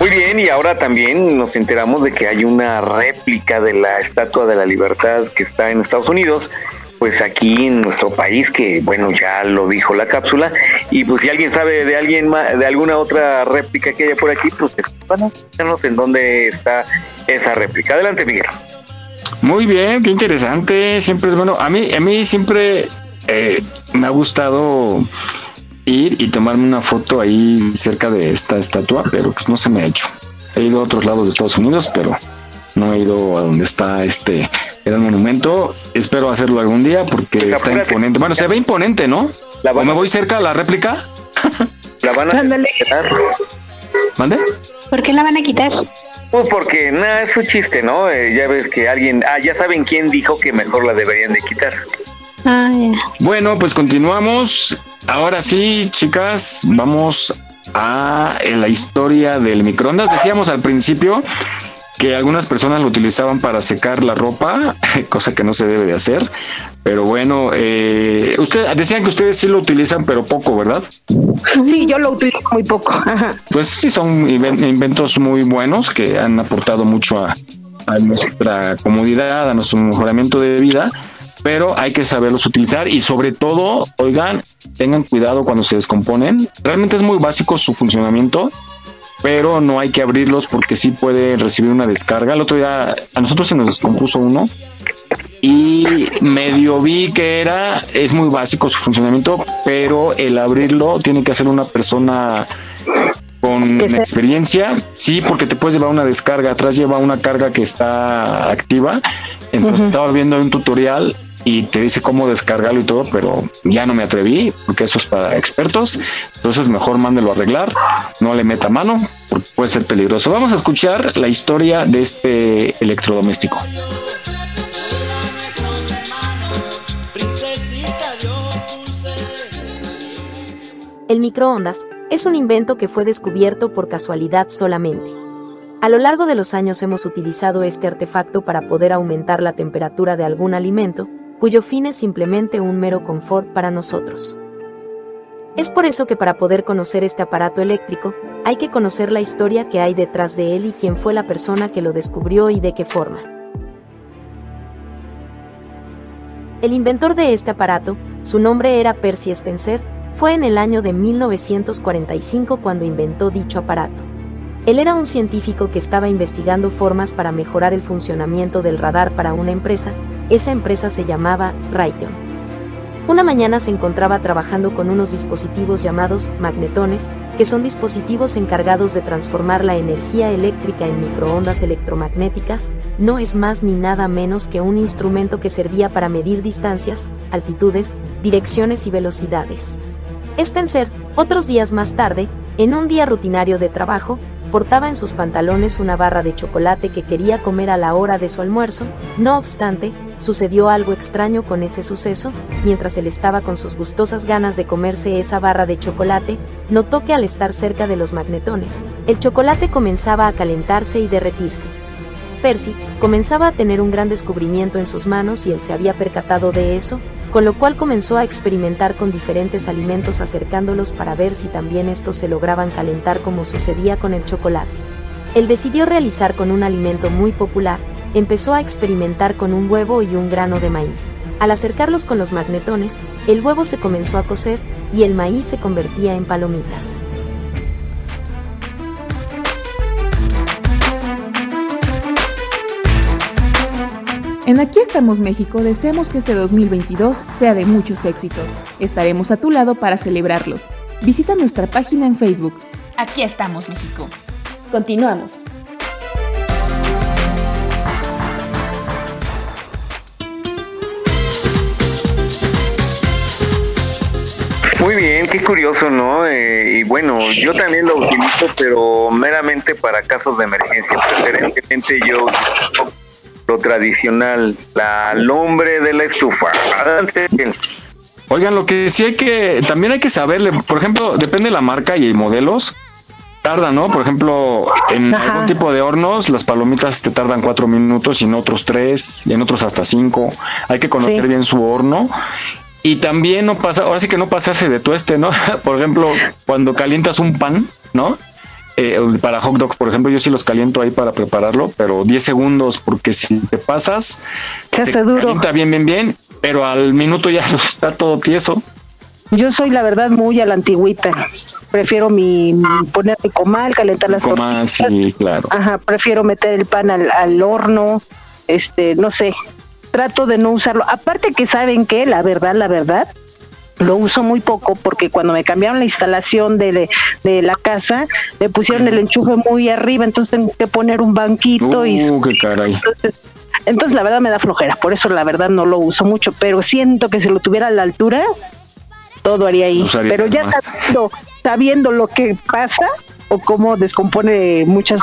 Muy bien, y ahora también nos enteramos de que hay una réplica de la Estatua de la Libertad que está en Estados Unidos, pues aquí en nuestro país, que bueno, ya lo dijo la cápsula, y pues si alguien sabe de alguien de alguna otra réplica que haya por aquí, pues van en dónde está esa réplica. Adelante, Miguel. Muy bien, qué interesante. Siempre es bueno. A mí, a mí siempre eh, me ha gustado ir y tomarme una foto ahí cerca de esta estatua, pero pues no se me ha hecho. He ido a otros lados de Estados Unidos, pero no he ido a donde está este gran monumento. Espero hacerlo algún día porque está imponente. Bueno, se ve imponente, ¿no? ¿O me voy cerca a la réplica? La van a quitar. ¿Mande? ¿Por qué la van a quitar? Pues porque nada, es un chiste, ¿no? Eh, ya ves que alguien, ah, ya saben quién dijo que mejor la deberían de quitar. Ah, bueno, pues continuamos. Ahora sí, chicas, vamos a la historia del microondas. Decíamos al principio que algunas personas lo utilizaban para secar la ropa, (laughs) cosa que no se debe de hacer. Pero bueno, eh, usted, decían que ustedes sí lo utilizan, pero poco, ¿verdad? Sí, yo lo utilizo muy poco. Pues sí, son inventos muy buenos que han aportado mucho a, a nuestra comodidad, a nuestro mejoramiento de vida pero hay que saberlos utilizar y sobre todo, oigan, tengan cuidado cuando se descomponen. Realmente es muy básico su funcionamiento, pero no hay que abrirlos porque sí puede recibir una descarga. El otro día a nosotros se nos descompuso uno y medio vi que era, es muy básico su funcionamiento, pero el abrirlo tiene que hacer una persona con experiencia, sí, porque te puedes llevar una descarga, atrás lleva una carga que está activa, entonces estaba viendo un tutorial y te dice cómo descargarlo y todo, pero ya no me atreví porque eso es para expertos. Entonces mejor mándelo a arreglar, no le meta mano porque puede ser peligroso. Vamos a escuchar la historia de este electrodoméstico. El microondas es un invento que fue descubierto por casualidad solamente. A lo largo de los años hemos utilizado este artefacto para poder aumentar la temperatura de algún alimento cuyo fin es simplemente un mero confort para nosotros. Es por eso que para poder conocer este aparato eléctrico, hay que conocer la historia que hay detrás de él y quién fue la persona que lo descubrió y de qué forma. El inventor de este aparato, su nombre era Percy Spencer, fue en el año de 1945 cuando inventó dicho aparato. Él era un científico que estaba investigando formas para mejorar el funcionamiento del radar para una empresa, esa empresa se llamaba Raytheon. Una mañana se encontraba trabajando con unos dispositivos llamados magnetones, que son dispositivos encargados de transformar la energía eléctrica en microondas electromagnéticas, no es más ni nada menos que un instrumento que servía para medir distancias, altitudes, direcciones y velocidades. Spencer, otros días más tarde, en un día rutinario de trabajo, portaba en sus pantalones una barra de chocolate que quería comer a la hora de su almuerzo, no obstante, sucedió algo extraño con ese suceso, mientras él estaba con sus gustosas ganas de comerse esa barra de chocolate, notó que al estar cerca de los magnetones, el chocolate comenzaba a calentarse y derretirse. Percy comenzaba a tener un gran descubrimiento en sus manos y él se había percatado de eso, con lo cual comenzó a experimentar con diferentes alimentos acercándolos para ver si también estos se lograban calentar como sucedía con el chocolate. Él decidió realizar con un alimento muy popular, empezó a experimentar con un huevo y un grano de maíz. Al acercarlos con los magnetones, el huevo se comenzó a cocer y el maíz se convertía en palomitas. En Aquí estamos México deseamos que este 2022 sea de muchos éxitos. Estaremos a tu lado para celebrarlos. Visita nuestra página en Facebook. Aquí estamos México. Continuamos. Muy bien, qué curioso, ¿no? Eh, y bueno, yo también lo utilizo, pero meramente para casos de emergencia. Preferentemente yo lo tradicional, la lumbre de la estufa. Oigan, lo que sí hay que, también hay que saberle, por ejemplo, depende de la marca y modelos, tarda, ¿no? Por ejemplo, en algún tipo de hornos, las palomitas te tardan cuatro minutos y en otros tres, y en otros hasta cinco. Hay que conocer bien su horno. Y también no pasa, ahora sí que no pasarse de tueste, ¿no? (laughs) Por ejemplo, cuando calientas un pan, ¿no? Eh, para hot dogs, por ejemplo, yo sí los caliento ahí para prepararlo, pero 10 segundos, porque si te pasas, Se te hace duro. calienta bien, bien, bien, pero al minuto ya (laughs) está todo tieso. Yo soy la verdad muy a la antigüita. Prefiero mi, poner mi comal, calentar las Comal, sí, claro. Ajá, prefiero meter el pan al, al horno, este, no sé, trato de no usarlo. Aparte que saben que, la verdad, la verdad, lo uso muy poco porque cuando me cambiaron la instalación de, de la casa, me pusieron el enchufe muy arriba, entonces tengo que poner un banquito y... Uh, qué caray. Entonces, entonces la verdad me da flojera, por eso la verdad no lo uso mucho, pero siento que si lo tuviera a la altura, todo haría ahí. Pero ya sabiendo, sabiendo lo que pasa o cómo descompone muchas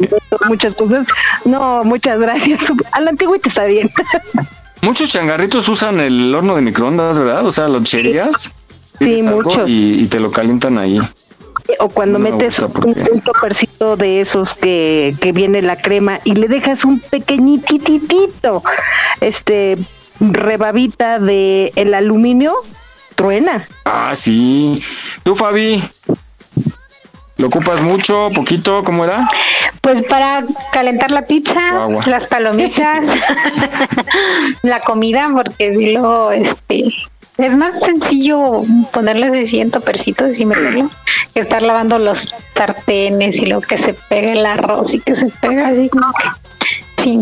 (laughs) muchas cosas, no, muchas gracias. A la antigüita está bien. (laughs) Muchos changarritos usan el horno de microondas, ¿verdad? O sea, loncherías. Sí, muchos. Y, y te lo calientan ahí. O cuando No me metes un topercito de esos que, que viene la crema y le dejas un pequeñititito, este, rebabita de el aluminio, truena. Ah, sí. Tú, Fabi, ¿lo ocupas mucho, poquito? ¿Cómo era? Pues para calentar la pizza, Agua. las palomitas, (laughs) la comida, porque si lo, este, es más sencillo ponerles así en topercitos y meterlo que estar lavando los sartenes y lo que se pega el arroz y que se pega así como que, sí.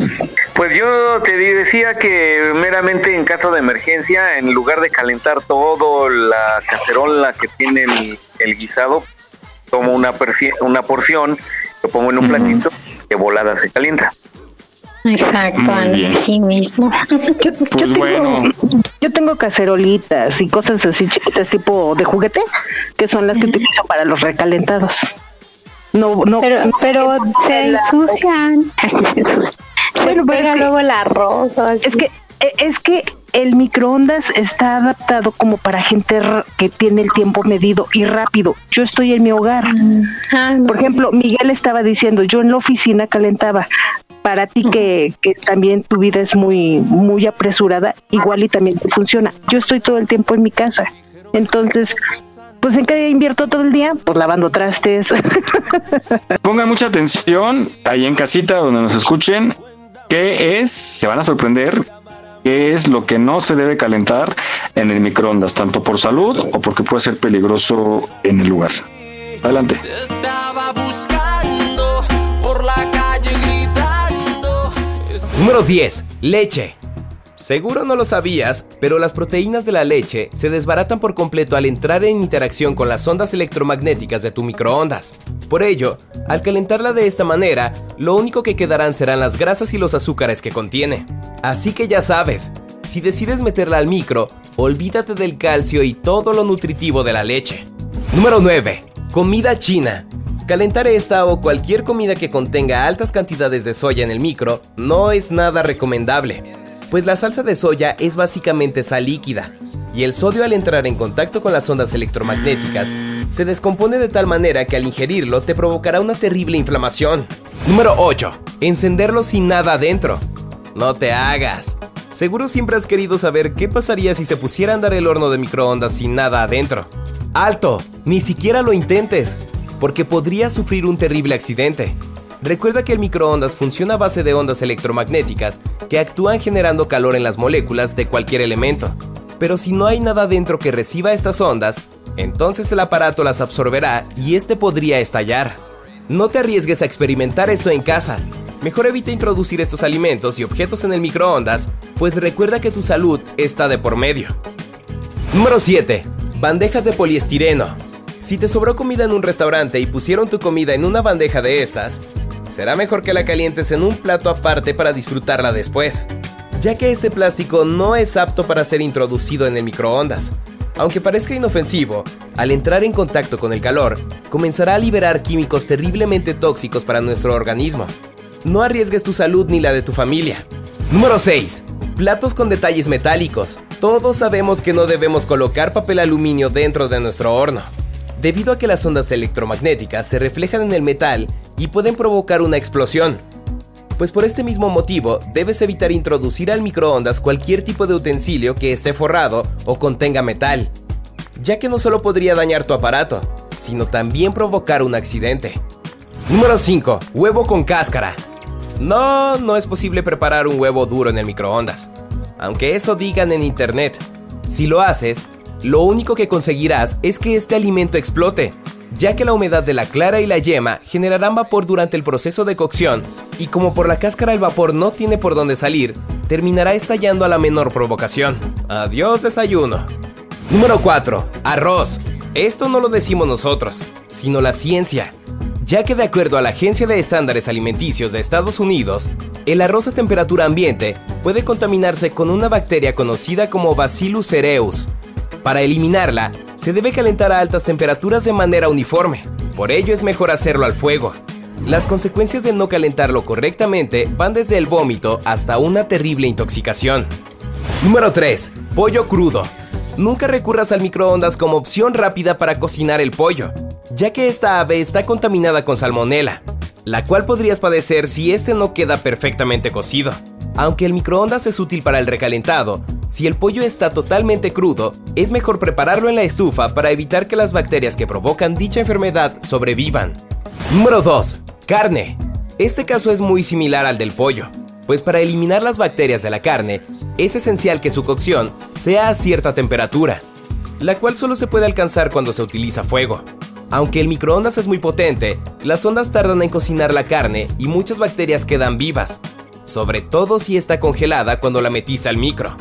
Pues yo te decía que meramente en caso de emergencia, en lugar de calentar todo la cacerola que tiene el, el guisado, tomo una, una porción, lo pongo en un platito, de volada se calienta. Exacto, así mismo. (laughs) Pues bueno. Yo tengo cacerolitas y cosas así chiquitas tipo de juguete, que son las que utilizo para los recalentados. No, no, Pero, no- pero se ensucian. se (laughs) ensucian. Se Bueno, pero pega es que- luego el arroz. o así. Es que es que el microondas está adaptado como para gente que tiene el tiempo medido y rápido. Yo estoy en mi hogar. Ah, Por ejemplo, Miguel estaba diciendo, yo en la oficina calentaba. Para ti que, que también tu vida es muy muy apresurada, igual y también te funciona. Yo estoy todo el tiempo en mi casa. Entonces, pues en qué invierto todo el día? Pues lavando trastes. (laughs) Pongan mucha atención ahí en casita donde nos escuchen. ¿Qué es? Se van a sorprender. ¿Qué es lo que no se debe calentar en el microondas? Tanto por salud o porque puede ser peligroso en el lugar. Adelante. Número 10. Leche. Seguro no lo sabías, pero las proteínas de la leche se desbaratan por completo al entrar en interacción con las ondas electromagnéticas de tu microondas. Por ello, al calentarla de esta manera, lo único que quedarán serán las grasas y los azúcares que contiene. Así que ya sabes, si decides meterla al micro, olvídate del calcio y todo lo nutritivo de la leche. Número 9. Comida china. Calentar esta o cualquier comida que contenga altas cantidades de soya en el micro no es nada recomendable, pues la salsa de soya es básicamente sal líquida, y el sodio al entrar en contacto con las ondas electromagnéticas se descompone de tal manera que al ingerirlo te provocará una terrible inflamación. Número 8. Encenderlo sin nada adentro. No te hagas. Seguro siempre has querido saber qué pasaría si se pusiera a andar el horno de microondas sin nada adentro. ¡Alto! Ni siquiera lo intentes, porque podrías sufrir un terrible accidente. Recuerda que el microondas funciona a base de ondas electromagnéticas que actúan generando calor en las moléculas de cualquier elemento. Pero si no hay nada dentro que reciba estas ondas, entonces el aparato las absorberá y este podría estallar. No te arriesgues a experimentar esto en casa. Mejor evita introducir estos alimentos y objetos en el microondas, pues recuerda que tu salud está de por medio. Número 7. Bandejas de poliestireno. Si te sobró comida en un restaurante y pusieron tu comida en una bandeja de estas, será mejor que la calientes en un plato aparte para disfrutarla después, ya que este plástico no es apto para ser introducido en el microondas. Aunque parezca inofensivo, al entrar en contacto con el calor, comenzará a liberar químicos terriblemente tóxicos para nuestro organismo. No arriesgues tu salud ni la de tu familia. Número 6. Platos con detalles metálicos. Todos sabemos que no debemos colocar papel aluminio dentro de nuestro horno, debido a que las ondas electromagnéticas se reflejan en el metal y pueden provocar una explosión. Pues por este mismo motivo, debes evitar introducir al microondas cualquier tipo de utensilio que esté forrado o contenga metal, ya que no solo podría dañar tu aparato, sino también provocar un accidente. Número 5. Huevo con cáscara. No, no es posible preparar un huevo duro en el microondas. Aunque eso digan en internet. Si lo haces, lo único que conseguirás es que este alimento explote, ya que la humedad de la clara y la yema generarán vapor durante el proceso de cocción y como por la cáscara el vapor no tiene por dónde salir, terminará estallando a la menor provocación. Adiós desayuno. Número 4. Arroz. Esto no lo decimos nosotros, sino la ciencia. Ya que de acuerdo a la Agencia de Estándares Alimenticios de Estados Unidos, el arroz a temperatura ambiente puede contaminarse con una bacteria conocida como Bacillus cereus. Para eliminarla, se debe calentar a altas temperaturas de manera uniforme. Por ello es mejor hacerlo al fuego. Las consecuencias de no calentarlo correctamente van desde el vómito hasta una terrible intoxicación. Número 3. Pollo crudo. Nunca recurras al microondas como opción rápida para cocinar el pollo, ya que esta ave está contaminada con salmonela, la cual podrías padecer si este no queda perfectamente cocido. Aunque el microondas es útil para el recalentado, si el pollo está totalmente crudo, es mejor prepararlo en la estufa para evitar que las bacterias que provocan dicha enfermedad sobrevivan. Número 2. Carne. Este caso es muy similar al del pollo, pues para eliminar las bacterias de la carne es esencial que su cocción sea a cierta temperatura, la cual solo se puede alcanzar cuando se utiliza fuego. Aunque el microondas es muy potente, las ondas tardan en cocinar la carne y muchas bacterias quedan vivas, sobre todo si está congelada cuando la metiste al micro.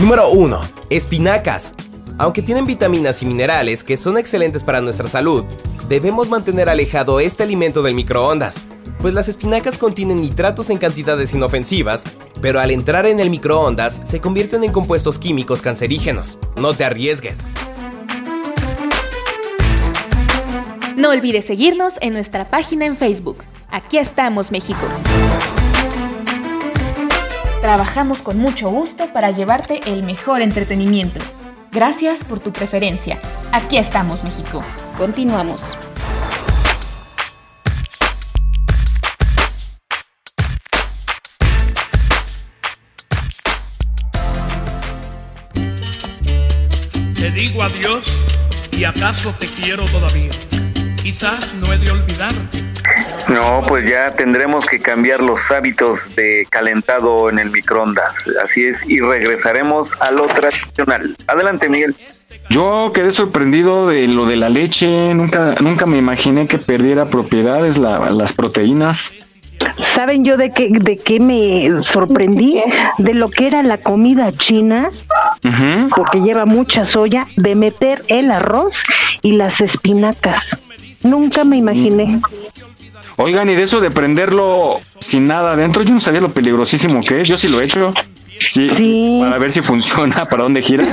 Número 1. Espinacas. Aunque tienen vitaminas y minerales que son excelentes para nuestra salud, debemos mantener alejado este alimento del microondas, pues las espinacas contienen nitratos en cantidades inofensivas, pero al entrar en el microondas se convierten en compuestos químicos cancerígenos. No te arriesgues. No olvides seguirnos en nuestra página en Facebook. Aquí estamos, México. Trabajamos con mucho gusto para llevarte el mejor entretenimiento. Gracias por tu preferencia. Aquí estamos, México. Continuamos. Te digo adiós y acaso te quiero todavía. Quizás no he de olvidarte. No, pues ya tendremos que cambiar los hábitos de calentado en el microondas. Así es, y regresaremos a lo tradicional. Adelante, Miguel. Yo quedé sorprendido de lo de la leche. Nunca, nunca me imaginé que perdiera propiedades la- las proteínas. ¿Saben yo de qué, de qué me sorprendí? De lo que era la comida china, porque lleva mucha soya, de meter el arroz y las espinacas. Nunca me imaginé. Oigan, y de eso de prenderlo sin nada adentro, yo no sabía lo peligrosísimo que es. Yo sí lo he hecho. Sí, para ver si funciona, (laughs) para dónde gira.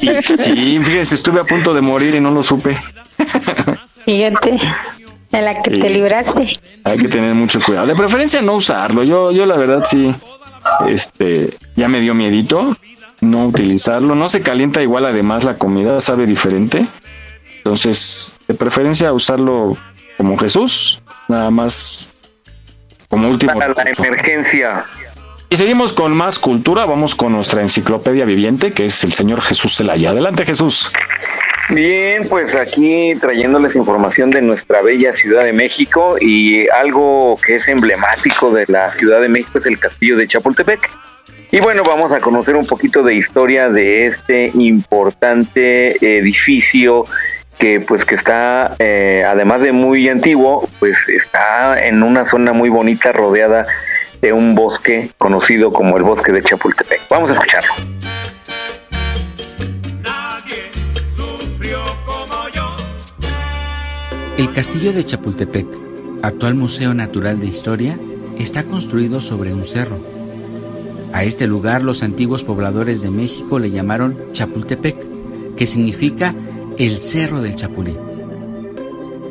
Y, sí, fíjense, estuve a punto de morir y no lo supe. Fíjate, de la que Sí. te libraste. Hay que tener mucho cuidado. De preferencia no usarlo. Yo, yo la verdad sí, este, ya me dio miedito no utilizarlo. No se calienta igual además la comida, sabe diferente. Entonces, de preferencia usarlo como Jesús, nada más como último. Para la emergencia. Y seguimos con más cultura. Vamos con nuestra enciclopedia viviente, que es el señor Jesús Celaya. Adelante, Jesús. Bien, pues aquí trayéndoles información de nuestra bella Ciudad de México y algo que es emblemático de la Ciudad de México es el castillo de Chapultepec. Y bueno, vamos a conocer un poquito de historia de este importante edificio que pues que está, eh, además de muy antiguo, pues está en una zona muy bonita rodeada de un bosque conocido como el bosque de Chapultepec. Vamos a escucharlo. El castillo de Chapultepec, actual Museo Natural de Historia, está construido sobre un cerro. A este lugar los antiguos pobladores de México le llamaron Chapultepec, que significa el Cerro del Chapulín.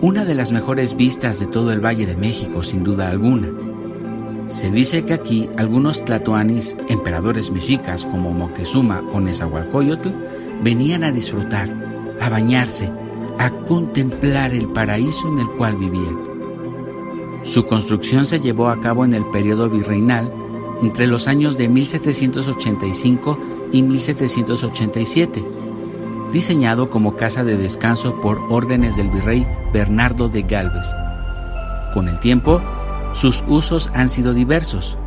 Una de las mejores vistas de todo el Valle de México, sin duda alguna. Se dice que aquí algunos tlatoanis, emperadores mexicas como Moctezuma o Nezahualcóyotl, venían a disfrutar, a bañarse, a contemplar el paraíso en el cual vivían. Su construcción se llevó a cabo en el periodo virreinal entre los años de 1785 y 1787, diseñado como casa de descanso por órdenes del virrey Bernardo de Galvez. Con el tiempo, sus usos han sido diversos.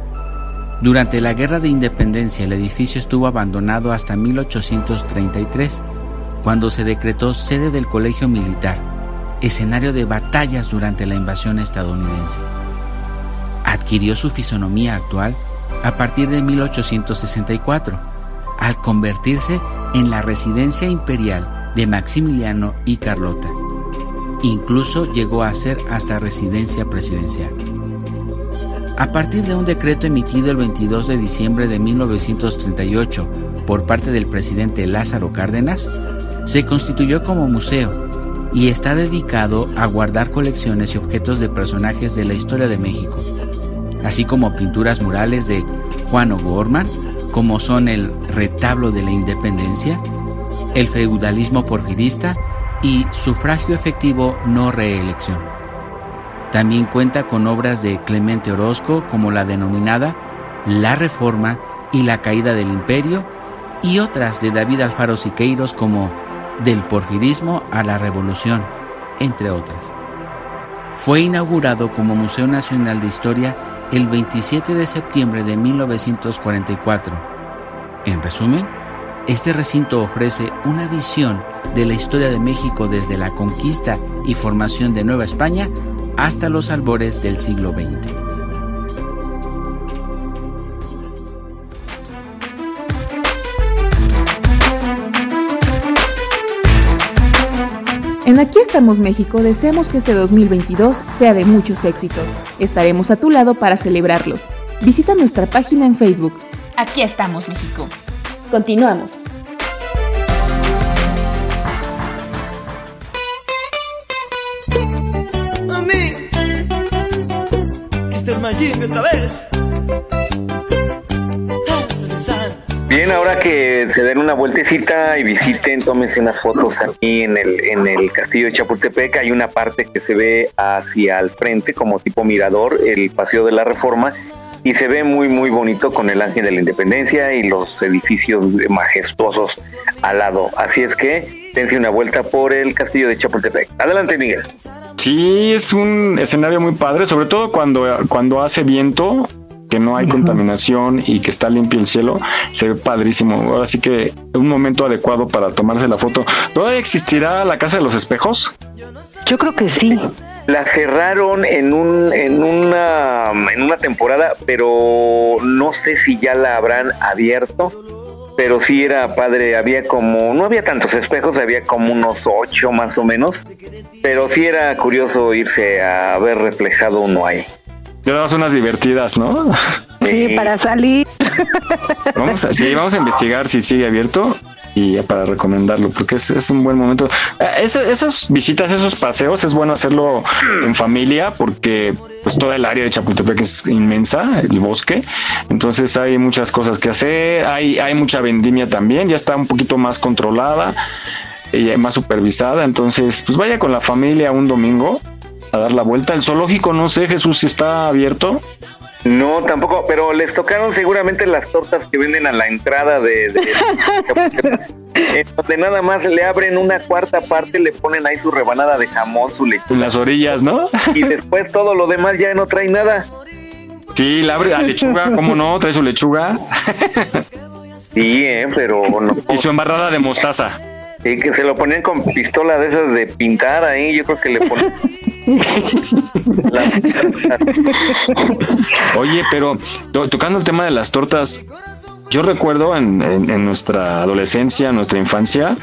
Durante la Guerra de Independencia el edificio estuvo abandonado hasta 1833, cuando se decretó sede del Colegio Militar, escenario de batallas durante la invasión estadounidense. Adquirió su fisonomía actual a partir de 1864, al convertirse en la residencia imperial de Maximiliano y Carlota. Incluso llegó a ser hasta residencia presidencial. A partir de un decreto emitido el 22 de diciembre de 1938 por parte del presidente Lázaro Cárdenas, se constituyó como museo y está dedicado a guardar colecciones y objetos de personajes de la historia de México, así como pinturas murales de Juan O'Gorman, como son el retablo de la independencia, el feudalismo porfirista y sufragio efectivo no reelección. También cuenta con obras de Clemente Orozco como la denominada La Reforma y la Caída del Imperio y otras de David Alfaro Siqueiros como Del Porfirismo a la Revolución, entre otras. Fue inaugurado como Museo Nacional de Historia el 27 de septiembre de 1944. En resumen, este recinto ofrece una visión de la historia de México desde la conquista y formación de Nueva España hasta los albores del siglo XX. En Aquí estamos México deseamos que este 2022 sea de muchos éxitos. Estaremos a tu lado para celebrarlos. Visita nuestra página en Facebook. Aquí estamos México. Continuamos. otra vez. Bien, ahora que se den una vueltecita y visiten, tómense unas fotos aquí en el, en el castillo de Chapultepec. Hay una parte que se ve hacia el frente, como tipo mirador, el paseo de la reforma, y se ve muy, muy bonito con el Ángel de la Independencia y los edificios majestuosos al lado. Así es que dense una vuelta por el castillo de Chapultepec. Adelante, Miguel. Sí, es un escenario muy padre, sobre todo cuando, cuando hace viento, que no hay contaminación y que está limpio el cielo, se ve padrísimo. Así que es un momento adecuado para tomarse la foto. ¿Todavía existirá la Casa de los Espejos? Yo creo que sí. La cerraron en un en una en una temporada, pero no sé si ya la habrán abierto pero sí era padre, había como, no había tantos espejos, había como unos ocho más o menos, pero sí era curioso irse a ver reflejado uno ahí. Ya das unas divertidas, ¿no? Sí, para salir. Vamos sí, vamos a investigar si sigue abierto y para recomendarlo, porque es, un buen momento. Eh, esas visitas, esos paseos, es bueno hacerlo en familia, porque pues toda el área de Chapultepec es inmensa, el bosque, entonces hay muchas cosas que hacer, hay, hay mucha vendimia también, ya está un poquito más controlada y más supervisada, entonces pues vaya con la familia un domingo a dar la vuelta. El zoológico, no sé, Jesús, si está abierto. No, tampoco, pero les tocaron seguramente las tortas que venden a la entrada de, (laughs) donde nada más le abren una cuarta parte, le ponen ahí su rebanada de jamón, su lechuga. En las orillas, ¿no? Y después todo lo demás ya no trae nada. Sí, la abre la lechuga, ¿cómo no? Trae su lechuga. Sí, eh, pero no. Y su embarrada de mostaza. Sí, que se lo ponen con pistola de esas de pintar ahí, yo creo que le ponen... (laughs) Oye, pero tocando el tema de las tortas, yo recuerdo en, nuestra adolescencia, nuestra infancia,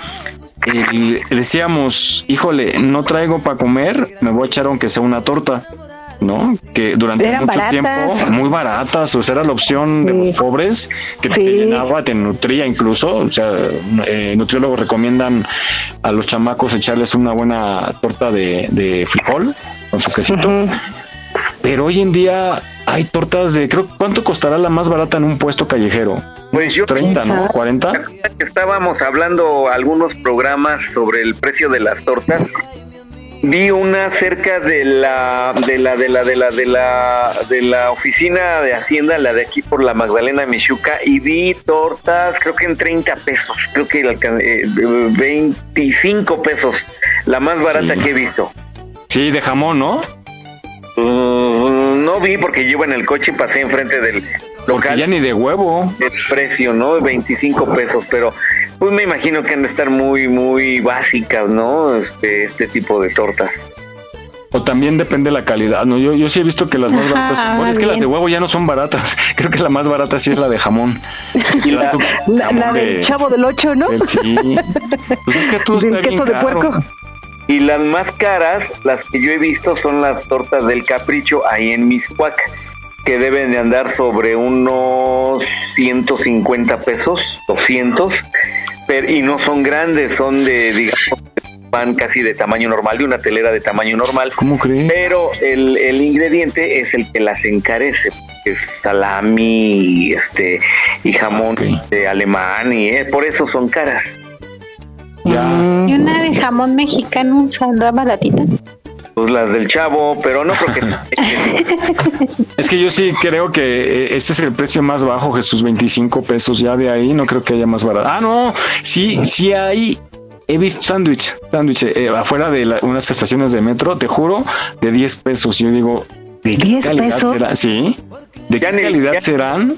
decíamos, híjole, no traigo para comer, me voy a echar aunque sea una torta. ¿No? Que durante mucho tiempo, muy baratas, o sea, era la opción de los pobres, que te llenaba, te nutría incluso, o sea, eh, nutriólogos recomiendan a los chamacos echarles una buena torta de, frijol con su quesito. Pero hoy en día hay tortas de, creo, ¿cuánto costará la más barata en un puesto callejero? Pues yo 30, ¿no? 40. Estábamos hablando algunos programas sobre el precio de las tortas vi una cerca de la de la de la de la de la de la oficina de Hacienda, la de aquí por la Magdalena Michuca y vi tortas, creo que en 30 pesos, creo que eh, 25 pesos, la más barata que he visto. Sí, de jamón, ¿no? Mm, no vi porque llevo en el coche y pasé enfrente del local. ya ni de huevo. El precio, ¿no? 25 pesos, pero pues me imagino que han de estar muy, muy básicas, ¿no? Este, este tipo de tortas. O también depende de la calidad. No, yo, yo sí he visto que las más baratas. Bueno, es que las de huevo ya no son baratas. (laughs) Creo que la más barata sí es la de jamón. Y (laughs) la, La, la del chavo del 8, ¿no? Sí. Pues es que todo (laughs) Del está bien queso de caro. puerco. Y las más caras, las que yo he visto, son las tortas del capricho ahí en Miscuac, que deben de andar sobre unos 150 pesos, 200, pero, y no son grandes, son de, digamos, pan casi de tamaño normal, de una telera de tamaño normal. ¿Cómo crees? Pero el, el ingrediente es el que las encarece, es salami este, y jamón de alemán, y eh, por eso son caras. Y una de jamón mexicano saldrá baratita. Pues las del chavo, pero no creo que... (laughs) Es que yo sí creo que eh, este es el precio más bajo, Jesús, 25 pesos. Ya de ahí no creo que haya más barato. Ah, no, sí, sí hay. He visto sándwich, sándwich eh, afuera de la- unas estaciones de metro, te juro, de 10 pesos. Yo digo, ¿de qué ¿10 calidad pesos? será? Sí, ¿de qué calidad serán?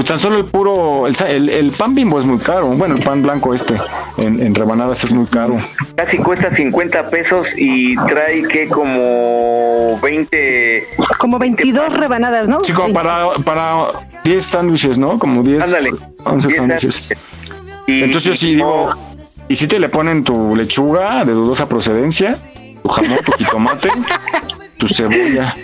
Pues tan solo el puro, el, sa- el, el pan bimbo es muy caro. Bueno, el pan blanco este en, en rebanadas es muy caro. Casi cuesta 50 pesos y trae que como 20... Como 22 rebanadas, ¿no? Sí, como para, para 10 sándwiches, ¿no? Como 10, Ándale, 11 10 sándwiches. Entonces yo sí digo, y si te le ponen tu lechuga de dudosa procedencia, tu jamón, tu jitomate, tu cebolla,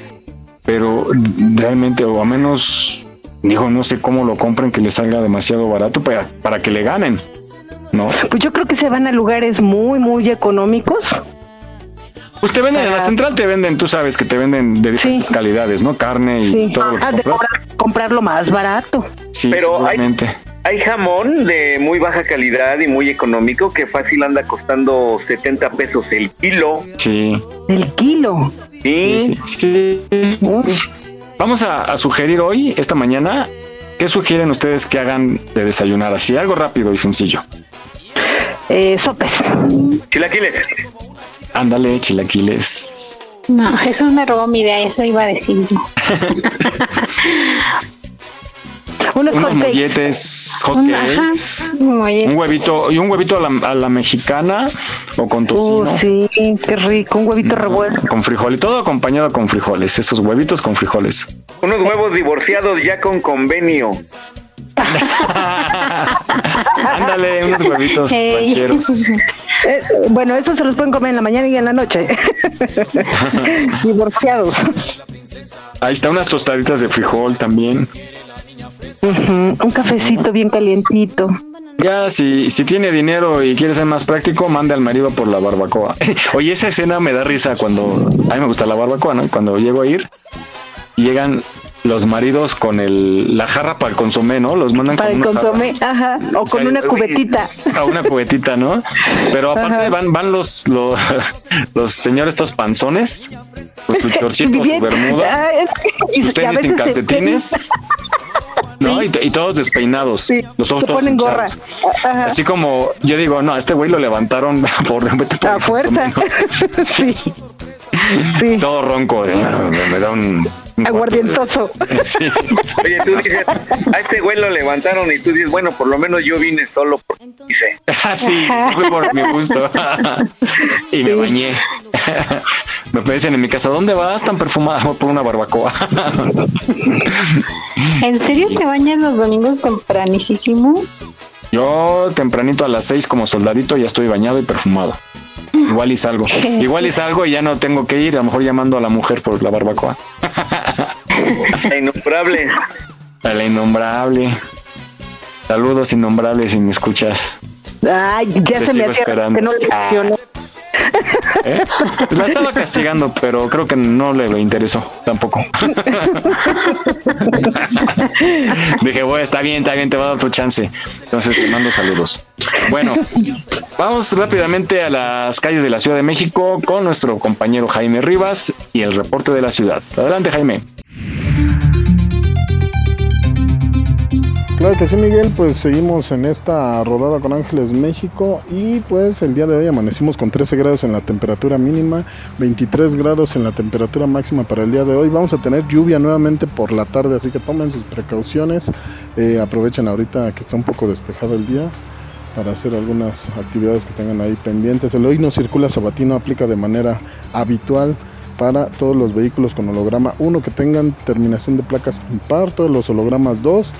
pero realmente, o a menos, digo, no sé cómo lo compren que les salga demasiado barato para, para que le ganen, ¿no? Pues yo creo que se van a lugares muy, muy económicos. Pues te venden en la central, te venden, tú sabes que te venden de diferentes calidades, ¿no? Carne y Sí, todo lo que Ah, de compras. comprar- comprarlo más barato. Sí, Pero hay-. Hay jamón de muy baja calidad y muy económico que fácil anda costando 70 pesos el kilo. Sí. El kilo. Sí. Sí, sí, sí. Vamos a, a sugerir hoy, esta mañana, ¿qué sugieren ustedes que hagan de desayunar? Así, algo rápido y sencillo. Eh, sopes. Chilaquiles. Ándale, chilaquiles. No, Jesús me robó mi idea, eso iba a decir. (laughs) Unos Unos molletes, hot Un- cakes, ajá, un huevito y un huevito a la, a la mexicana o con Uh, tocino. sí, qué rico, un huevito revuelto. Con frijol y todo acompañado con frijoles, esos huevitos con frijoles. Unos huevos divorciados ya con convenio. (laughs) Ándale, unos huevitos Ey. rancheros. (laughs) Eh, bueno, eso se los pueden comer en la mañana y en la noche. (laughs) Divorciados. Ahí está unas tostaditas de frijol también. Un cafecito bien calientito. Ya, si, si tiene dinero y quiere ser más práctico, mande al marido por la barbacoa. (laughs) Oye, esa escena me da risa cuando. A mí me gusta la barbacoa, ¿no? Cuando llego a ir, llegan los maridos con el, la jarra para el consomé, ¿no? Los mandan Para con el una jarra. consomé, ajá. O sea, con una cubetita. A una cubetita, ¿no? Pero aparte Ajá. van, van los, los, (laughs) los señores estos panzones, con su (laughs) chorchito, su bermuda, Ah, sus tenis sin calcetines. ¿No? Y, y todos despeinados, los ojos se todos ponen gorra. Ajá. Así como yo digo, no, a este güey lo levantaron (laughs) por, por A fuerza. (laughs) sí. (laughs) ¿no? Todo ronco, ¿eh? me, me da un Aguardientoso. (laughs) Sí. Oye, tú dices, a este güey lo levantaron y tú dices, bueno, por lo menos yo vine solo porque quise. (laughs) Ah, sí, fue por mi gusto. (laughs) y me bañé. me pedicen en mi casa, ¿dónde vas tan perfumada? Voy por una barbacoa. ¿En serio te bañas los domingos tempranísimo? Yo tempranito a las seis como soldadito ya estoy bañado y perfumado. Igual y salgo. (laughs) Igual y salgo y ya no tengo que ir, a lo mejor llamando a la mujer por la barbacoa. (laughs) La innombrable. A la innombrable. Saludos innombrables si me escuchas. Ay, ya Te se me esperando. que no le Ah. ¿Eh? La estaba castigando, pero creo que no le interesó tampoco. Dije, bueno, está bien, está bien, te va a dar tu chance. Entonces te mando saludos. Bueno, vamos rápidamente a las calles de la Ciudad de México con nuestro compañero Jaime Rivas y el reporte de la ciudad. Adelante, Jaime. Claro que sí, Miguel, pues seguimos en esta rodada con Ángeles México y pues el día de hoy amanecimos con 13 grados en la temperatura mínima, 23 grados en la temperatura máxima para el día de hoy. Vamos a tener lluvia nuevamente por la tarde, así que tomen sus precauciones, eh, aprovechen ahorita que está un poco despejado el día para hacer algunas actividades que tengan ahí pendientes. El hoy no circula sabatino aplica de manera habitual para todos los vehículos con holograma 1 que tengan terminación de placas impar, todos los hologramas 2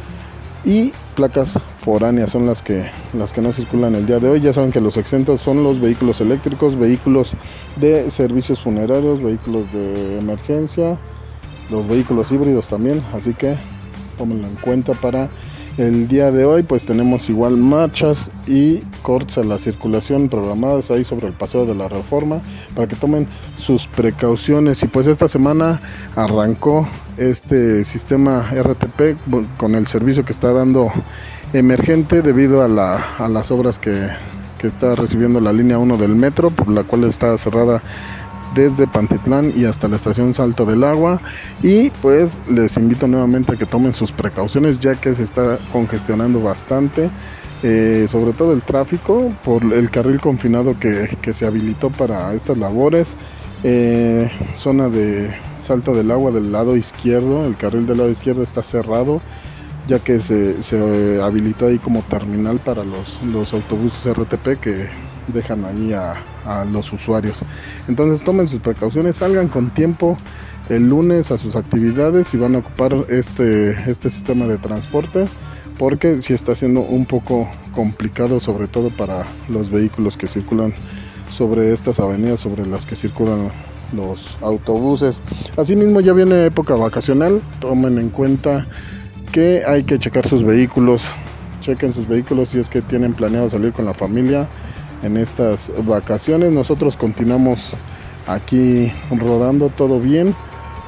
y placas foráneas son las que las que no circulan el día de hoy. Ya saben que los exentos son los vehículos eléctricos, vehículos de servicios funerarios, vehículos de emergencia, los vehículos híbridos también, así que tómenlo en cuenta para el día de hoy. Pues tenemos igual marchas y cortes a la circulación programadas ahí sobre el paseo de la reforma para que tomen sus precauciones. Y pues esta semana arrancó este sistema RTP con el servicio que está dando emergente debido a, la, a las obras que, que está recibiendo la línea 1 del metro por la cual está cerrada desde Pantitlán y hasta la estación Salto del Agua. Y pues les invito nuevamente a que tomen sus precauciones ya que se está congestionando bastante. Eh, sobre todo el tráfico por el carril confinado que, se habilitó para estas labores. Eh, zona de Salto del Agua del lado izquierdo, el carril del lado izquierdo está cerrado ya que se, se habilitó ahí como terminal para los, los autobuses RTP que dejan ahí a, los usuarios. Entonces tomen sus precauciones, salgan con tiempo el lunes a sus actividades y van a ocupar este, este sistema de transporte porque si está siendo un poco complicado sobre todo para los vehículos que circulan sobre estas avenidas sobre las que circulan los autobuses. Asimismo ya viene época vacacional, tomen en cuenta que hay que checar sus vehículos, chequen sus vehículos si es que tienen planeado salir con la familia en estas vacaciones. Nosotros continuamos aquí rodando todo bien.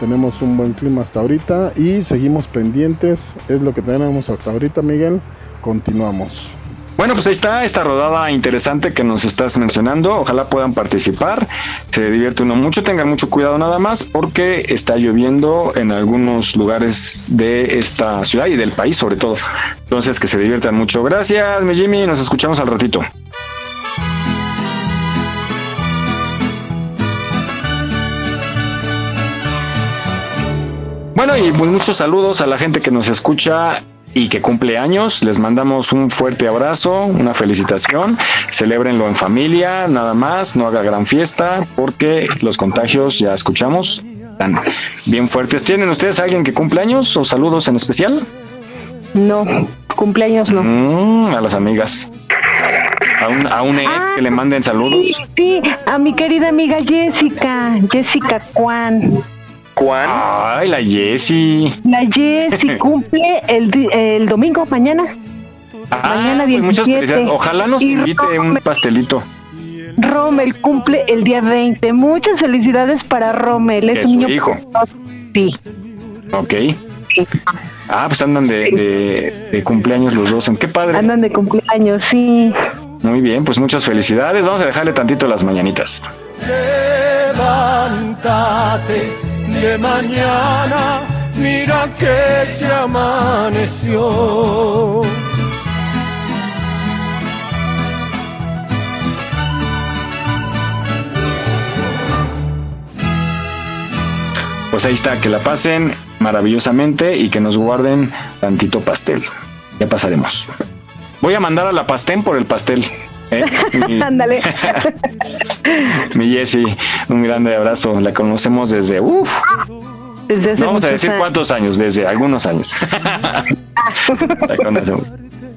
Tenemos un buen clima hasta ahorita y seguimos pendientes. Es lo que tenemos hasta ahorita, Miguel. Continuamos. Bueno, pues ahí está esta rodada interesante que nos estás mencionando. Ojalá puedan participar. Se divierte uno mucho. Tengan mucho cuidado nada más porque está lloviendo en algunos lugares de esta ciudad y del país sobre todo. Entonces que se diviertan mucho. Gracias, mi Jimmy. Nos escuchamos al ratito. Bueno, y pues muchos saludos a la gente que nos escucha y que cumple años. Les mandamos un fuerte abrazo, una felicitación. Celébrenlo en familia, nada más. No haga gran fiesta porque los contagios, ya escuchamos, están bien fuertes. ¿Tienen ustedes alguien que cumple años o saludos en especial? No, cumpleaños no. Mm, a las amigas. A un, a un ex que le manden saludos. Sí, sí, a mi querida amiga Jessica, Jessica Juan. Juan. Ay, la Jessie. La Jessie (laughs) cumple el, el domingo, mañana. Ah, mañana 17. Pues muchas felicidades. Ojalá nos invite un pastelito. Rommel cumple el día 20. Muchas felicidades para Rommel. Es un niño. hijo. Sí. Ok. Ah, pues andan de, de, de, cumpleaños los dos. ¿En qué padre? Andan de cumpleaños, sí. Muy bien, pues muchas felicidades. Vamos a dejarle tantito las mañanitas. Levántate de mañana, mira que ya amaneció. Pues ahí está, que la pasen maravillosamente y que nos guarden tantito pastel. Ya pasaremos. Voy a mandar a la pastén por el pastel. ¿Eh? (laughs) Ándale. (laughs) Mi Jessie, un grande abrazo. La conocemos desde, uff. Desde hace no vamos a decir años. cuántos años, desde algunos años. (laughs) La conocemos.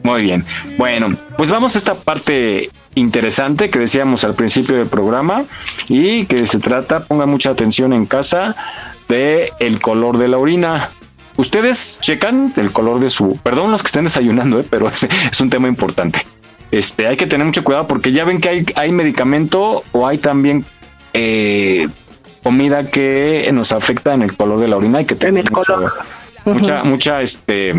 Muy bien. Bueno, pues vamos a esta parte interesante que decíamos al principio del programa y que se trata, pongan mucha atención en casa, de el color de la orina. Ustedes checan el color de su, perdón los que estén desayunando, eh, pero es, es un tema importante. Este, hay que tener mucho cuidado porque ya ven que hay, hay medicamento o hay también eh, comida que nos afecta en el color de la orina. Hay que tener mucho- mucha, mucha este,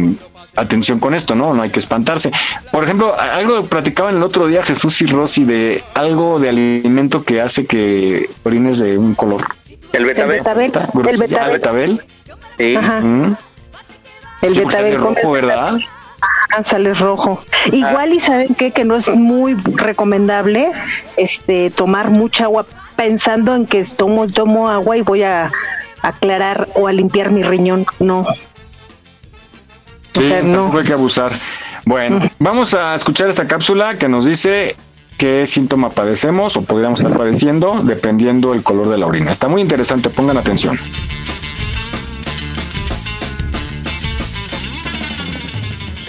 atención con esto, ¿no? No hay que espantarse. Por ejemplo, algo platicaban el otro día Jesús y Rosy de algo de alimento que hace que orines de un color. El betabel. El betabel. El betabel. Ah, betabel. Sí. Ajá. Mm. El Sí, betabel rojo, ¿verdad? Sale rojo. Igual y saben qué? que no es muy recomendable este tomar mucha agua pensando en que tomo tomo agua y voy a aclarar o a limpiar mi riñón. No. Sí, no. hay que abusar. Bueno, vamos a escuchar esta cápsula que nos dice qué síntoma padecemos o podríamos estar padeciendo dependiendo el color de la orina. Está muy interesante, pongan atención.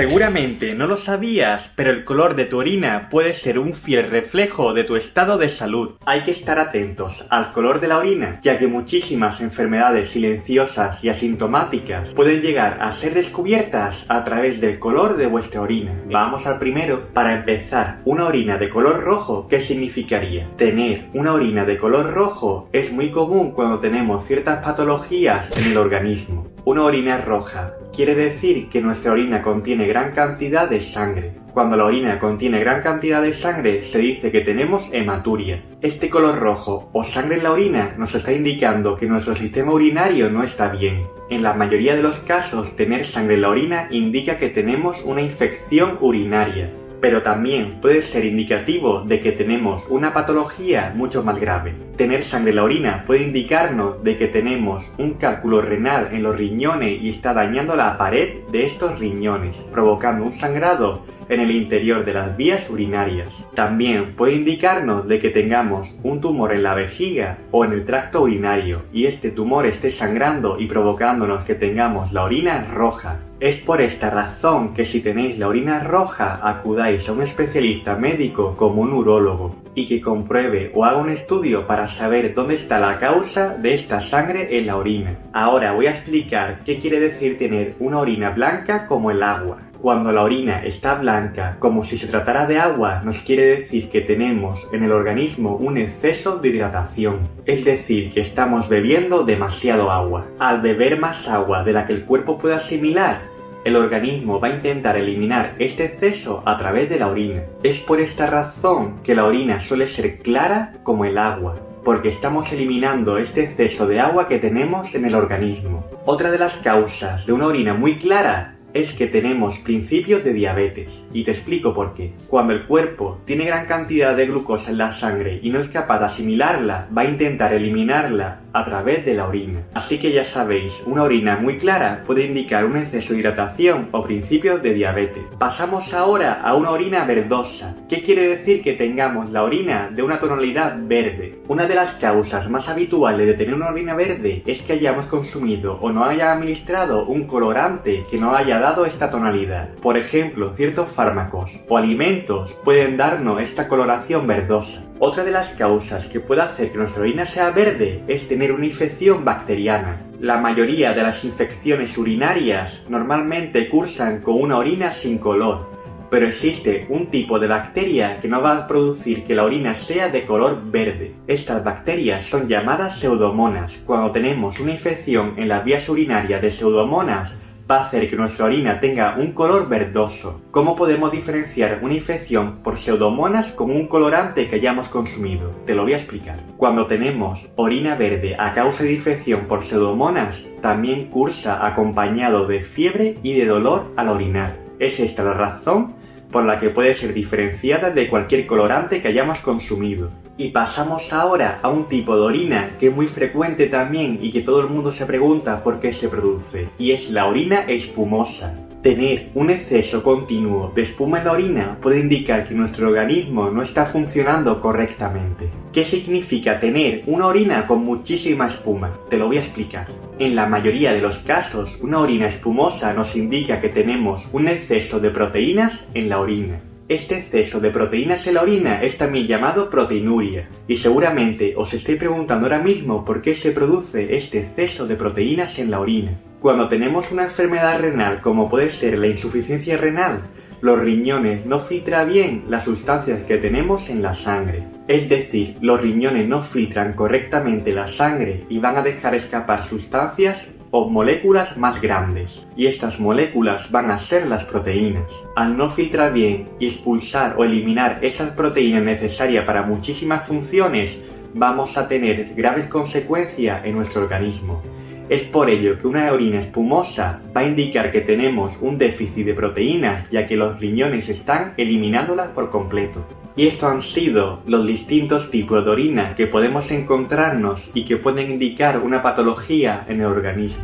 Seguramente no lo sabías, pero el color de tu orina puede ser un fiel reflejo de tu estado de salud. Hay que estar atentos al color de la orina, ya que muchísimas enfermedades silenciosas y asintomáticas pueden llegar a ser descubiertas a través del color de vuestra orina. Vamos al primero. Para empezar, una orina de color rojo, ¿qué significaría? Tener una orina de color rojo es muy común cuando tenemos ciertas patologías en el organismo. Una orina roja quiere decir que nuestra orina contiene gran cantidad de sangre. Cuando la orina contiene gran cantidad de sangre se dice que tenemos hematuria. Este color rojo o sangre en la orina nos está indicando que nuestro sistema urinario no está bien. En la mayoría de los casos tener sangre en la orina indica que tenemos una infección urinaria pero también puede ser indicativo de que tenemos una patología mucho más grave. Tener sangre en la orina puede indicarnos de que tenemos un cálculo renal en los riñones y está dañando la pared de estos riñones, provocando un sangrado en el interior de las vías urinarias. También puede indicarnos de que tengamos un tumor en la vejiga o en el tracto urinario y este tumor esté sangrando y provocándonos que tengamos la orina roja. Es por esta razón que si tenéis la orina roja acudáis a un especialista médico como un urólogo y que compruebe o haga un estudio para saber dónde está la causa de esta sangre en la orina. Ahora voy a explicar qué quiere decir tener una orina blanca como el agua. Cuando la orina está blanca, como si se tratara de agua, nos quiere decir que tenemos en el organismo un exceso de hidratación, es decir, que estamos bebiendo demasiado agua. Al beber más agua de la que el cuerpo puede asimilar, el organismo va a intentar eliminar este exceso a través de la orina. Es por esta razón que la orina suele ser clara como el agua, porque estamos eliminando este exceso de agua que tenemos en el organismo. Otra de las causas de una orina muy clara es que tenemos principios de diabetes. Y te explico por qué. Cuando el cuerpo tiene gran cantidad de glucosa en la sangre y no es capaz de asimilarla, va a intentar eliminarla a través de la orina. Así que ya sabéis, una orina muy clara puede indicar un exceso de hidratación o principios de diabetes. Pasamos ahora a una orina verdosa. ¿Qué quiere decir que tengamos la orina de una tonalidad verde? Una de las causas más habituales de tener una orina verde es que hayamos consumido o no haya administrado un colorante que no haya dado esta tonalidad. Por ejemplo, ciertos fármacos o alimentos pueden darnos esta coloración verdosa. Otra de las causas que puede hacer que nuestra orina sea verde es tener una infección bacteriana. La mayoría de las infecciones urinarias normalmente cursan con una orina sin color, pero existe un tipo de bacteria que no va a producir que la orina sea de color verde. Estas bacterias son llamadas pseudomonas. Cuando tenemos una infección en las vías urinarias de pseudomonas, va a hacer que nuestra orina tenga un color verdoso. ¿Cómo podemos diferenciar una infección por pseudomonas con un colorante que hayamos consumido? Te lo voy a explicar. Cuando tenemos orina verde a causa de infección por pseudomonas, también cursa acompañado de fiebre y de dolor al orinar. Es esta la razón por la que puede ser diferenciada de cualquier colorante que hayamos consumido. Y pasamos ahora a un tipo de orina que es muy frecuente también y que todo el mundo se pregunta por qué se produce, y es la orina espumosa. Tener un exceso continuo de espuma en la orina puede indicar que nuestro organismo no está funcionando correctamente. ¿Qué significa tener una orina con muchísima espuma? Te lo voy a explicar. En la mayoría de los casos, una orina espumosa nos indica que tenemos un exceso de proteínas en la orina. Este exceso de proteínas en la orina es también llamado proteinuria, y seguramente os estoy preguntando ahora mismo por qué se produce este exceso de proteínas en la orina. Cuando tenemos una enfermedad renal como puede ser la insuficiencia renal, los riñones no filtran bien las sustancias que tenemos en la sangre. Es decir, los riñones no filtran correctamente la sangre y van a dejar escapar sustancias o moléculas más grandes, y estas moléculas van a ser las proteínas. Al no filtrar bien y expulsar o eliminar estas proteínas necesarias para muchísimas funciones, vamos a tener graves consecuencias en nuestro organismo. Es por ello que una orina espumosa va a indicar que tenemos un déficit de proteínas, ya que los riñones están eliminándolas por completo. Y estos han sido los distintos tipos de orina que podemos encontrarnos y que pueden indicar una patología en el organismo.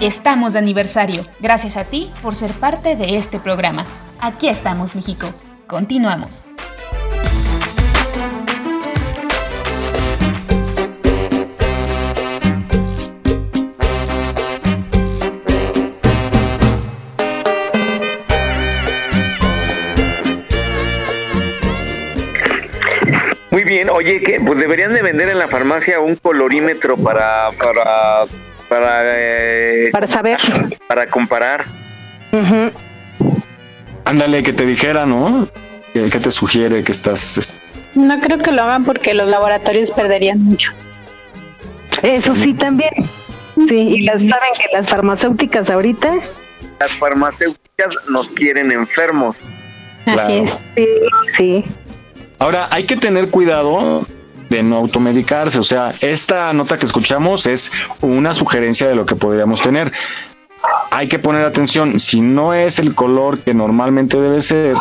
Estamos de aniversario. Gracias a ti por ser parte de este programa. Aquí estamos, México. Continuamos. Bien, oye, que pues deberían de vender en la farmacia un colorímetro para para para eh, Para saber. para comparar. Ándale, que te dijera, ¿no? ¿Qué, te sugiere que estás... es- No creo que lo hagan porque los laboratorios perderían mucho. Eso sí también. Sí, y las saben que las farmacéuticas ahorita. Las farmacéuticas nos quieren enfermos. Así es. Sí, sí. Ahora, hay que tener cuidado de no automedicarse. O sea, esta nota que escuchamos es una sugerencia de lo que podríamos tener. Hay que poner atención. Si no es el color que normalmente debe ser,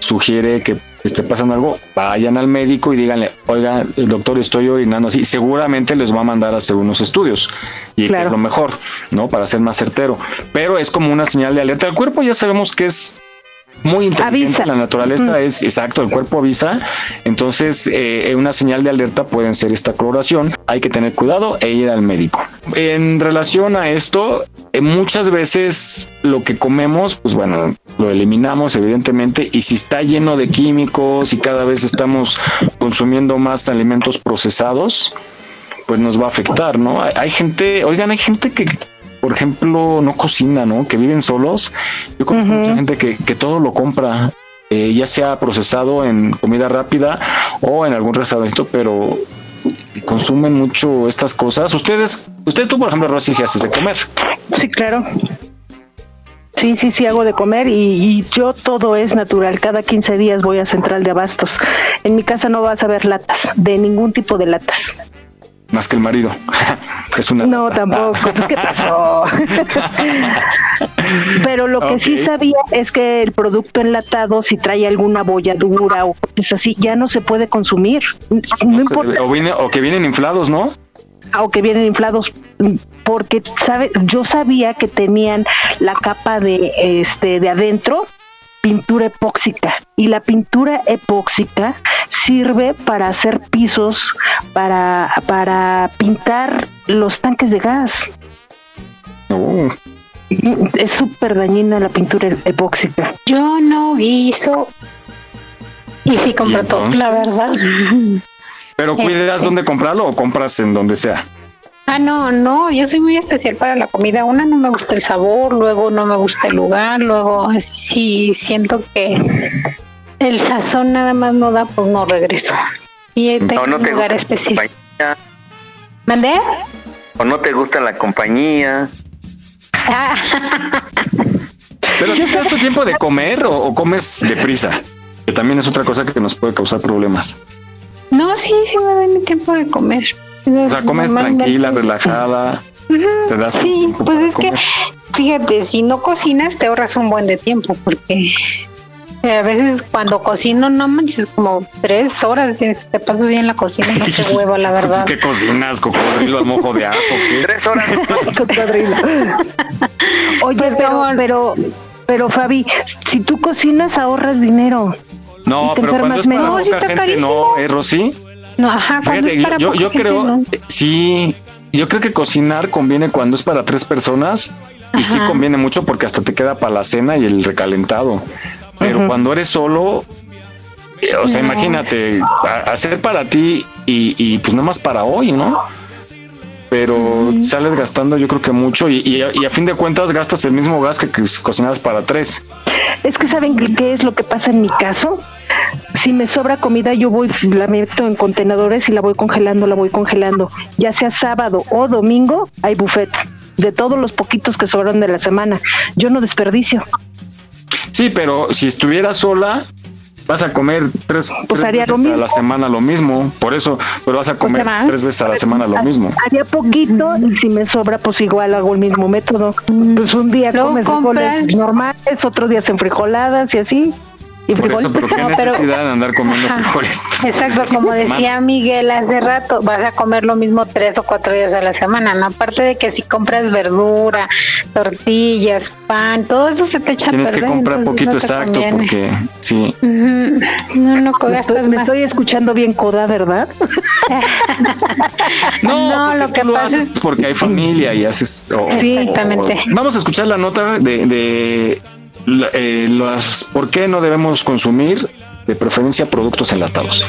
sugiere que esté pasando algo, vayan al médico y díganle, oiga, el doctor, estoy orinando así. Seguramente les va a mandar a hacer unos estudios y que es lo mejor, ¿no? Para ser más certero. Pero es como una señal de alerta. El cuerpo ya sabemos que es muy inteligente la naturaleza es exacto el cuerpo avisa. Entonces eh, una señal de alerta pueden ser esta coloración. Hay que tener cuidado e ir al médico. En relación a esto eh, muchas veces lo que comemos pues bueno lo eliminamos evidentemente y si está lleno de químicos y cada vez estamos consumiendo más alimentos procesados pues nos va a afectar no hay, hay gente oigan hay gente que por ejemplo, no cocina, ¿no? Que viven solos. Yo conozco mucha gente que, que todo lo compra, eh, ya sea procesado en comida rápida o en algún restaurante, pero consumen mucho estas cosas. Ustedes, usted tú, por ejemplo, Rosy, si haces de comer. Sí, claro. Sí, sí, sí hago de comer y, y yo todo es natural. Cada 15 días voy a Central de Abastos. En mi casa no vas a ver latas, de ningún tipo de latas. Más que el marido. (laughs) es una. No, tampoco. Pues, ¿Qué pasó? (laughs) Pero lo que sí sabía es que el producto enlatado, si trae alguna bolladura o cosas así, ya no se puede consumir. No importa. O, viene, o que vienen inflados, ¿no? o que vienen inflados porque sabe yo sabía que tenían la capa de este de adentro pintura epóxica y la pintura epóxica sirve para hacer pisos para para pintar los tanques de gas es súper dañina la pintura epóxica Yo no guiso y sí compro todo, la verdad. (laughs) Pero cuidas Este. dónde comprarlo o compras en donde sea. Ah, no, no, yo soy muy especial para la comida. Una no me gusta el sabor, luego no me gusta el lugar, luego sí siento que el sazón nada más no da, pues no regreso. Y tengo no un te lugar especial. ¿Mandé? o no te gusta la compañía. Pero ¿tú te das tu tiempo de comer o, o comes deprisa? Que también es otra cosa que nos puede causar problemas. No, sí, sí me doy mi tiempo de comer. O sea, comes tranquila, relajada. Te das Sí, pues es que, fíjate, si no cocinas te ahorras un buen de tiempo, porque eh, a veces cuando cocino, no manches, como tres horas y te pasas bien en la cocina, no te huevo, la (laughs) verdad. ¿Qué cocinas? ¿Cocodrilo al mojo de ajo? ¿qué? Tres horas. (laughs) Cocodrilo. (laughs) Oye, Pues pero, pero, pero Fabi, si tú cocinas ahorras dinero. No, pero cuando es para No, sí está gente, carísimo. no, ¿eh, Rosy? No, ajá, cuando Fíjate, es para yo, yo creo, no. sí, yo creo que cocinar conviene cuando es para tres personas y sí conviene mucho porque hasta te queda para la cena y el recalentado. Pero cuando eres solo, eh, o sea, No. imagínate, hacer para ti y, y pues nada más para hoy, ¿no? Pero sales gastando yo creo que mucho y, y a- y a fin de cuentas gastas el mismo gas que, que cocinas para tres. Es que saben qué- es lo que pasa en mi caso. Si me sobra comida, yo voy, la meto en contenedores y la voy congelando, la voy congelando. Ya sea sábado o domingo, hay buffet de todos los poquitos que sobraron de la semana. Yo no desperdicio. Sí, pero si estuviera sola, vas a comer tres, Pues tres haría veces lo mismo. a la semana lo mismo, por eso, pero vas a comer más. tres veces a la semana lo mismo. Haría poquito y si me sobra, pues igual hago el mismo método. Pues un día Luego comes frijoles normales, otro día en frijoladas y así. Y Por eso, frijoles. pero qué (laughs) No, pero- necesidad de andar comiendo Ajá. frijoles. Exacto, como (laughs) decía Miguel hace rato, vas a comer lo mismo tres o cuatro días a la semana, ¿no? Aparte de que si compras verdura, tortillas, pan, todo eso se te echa a Tienes que perder, comprar entonces poquito no exacto conviene. porque sí. Ujú. No, no Me gastas me más. estoy escuchando bien coda, ¿verdad? (laughs) No, lo que lo pasa es porque hay familia y haces. o- Exactamente. o- vamos a escuchar la nota de, de la- eh, las por qué no debemos consumir de preferencia productos enlatados.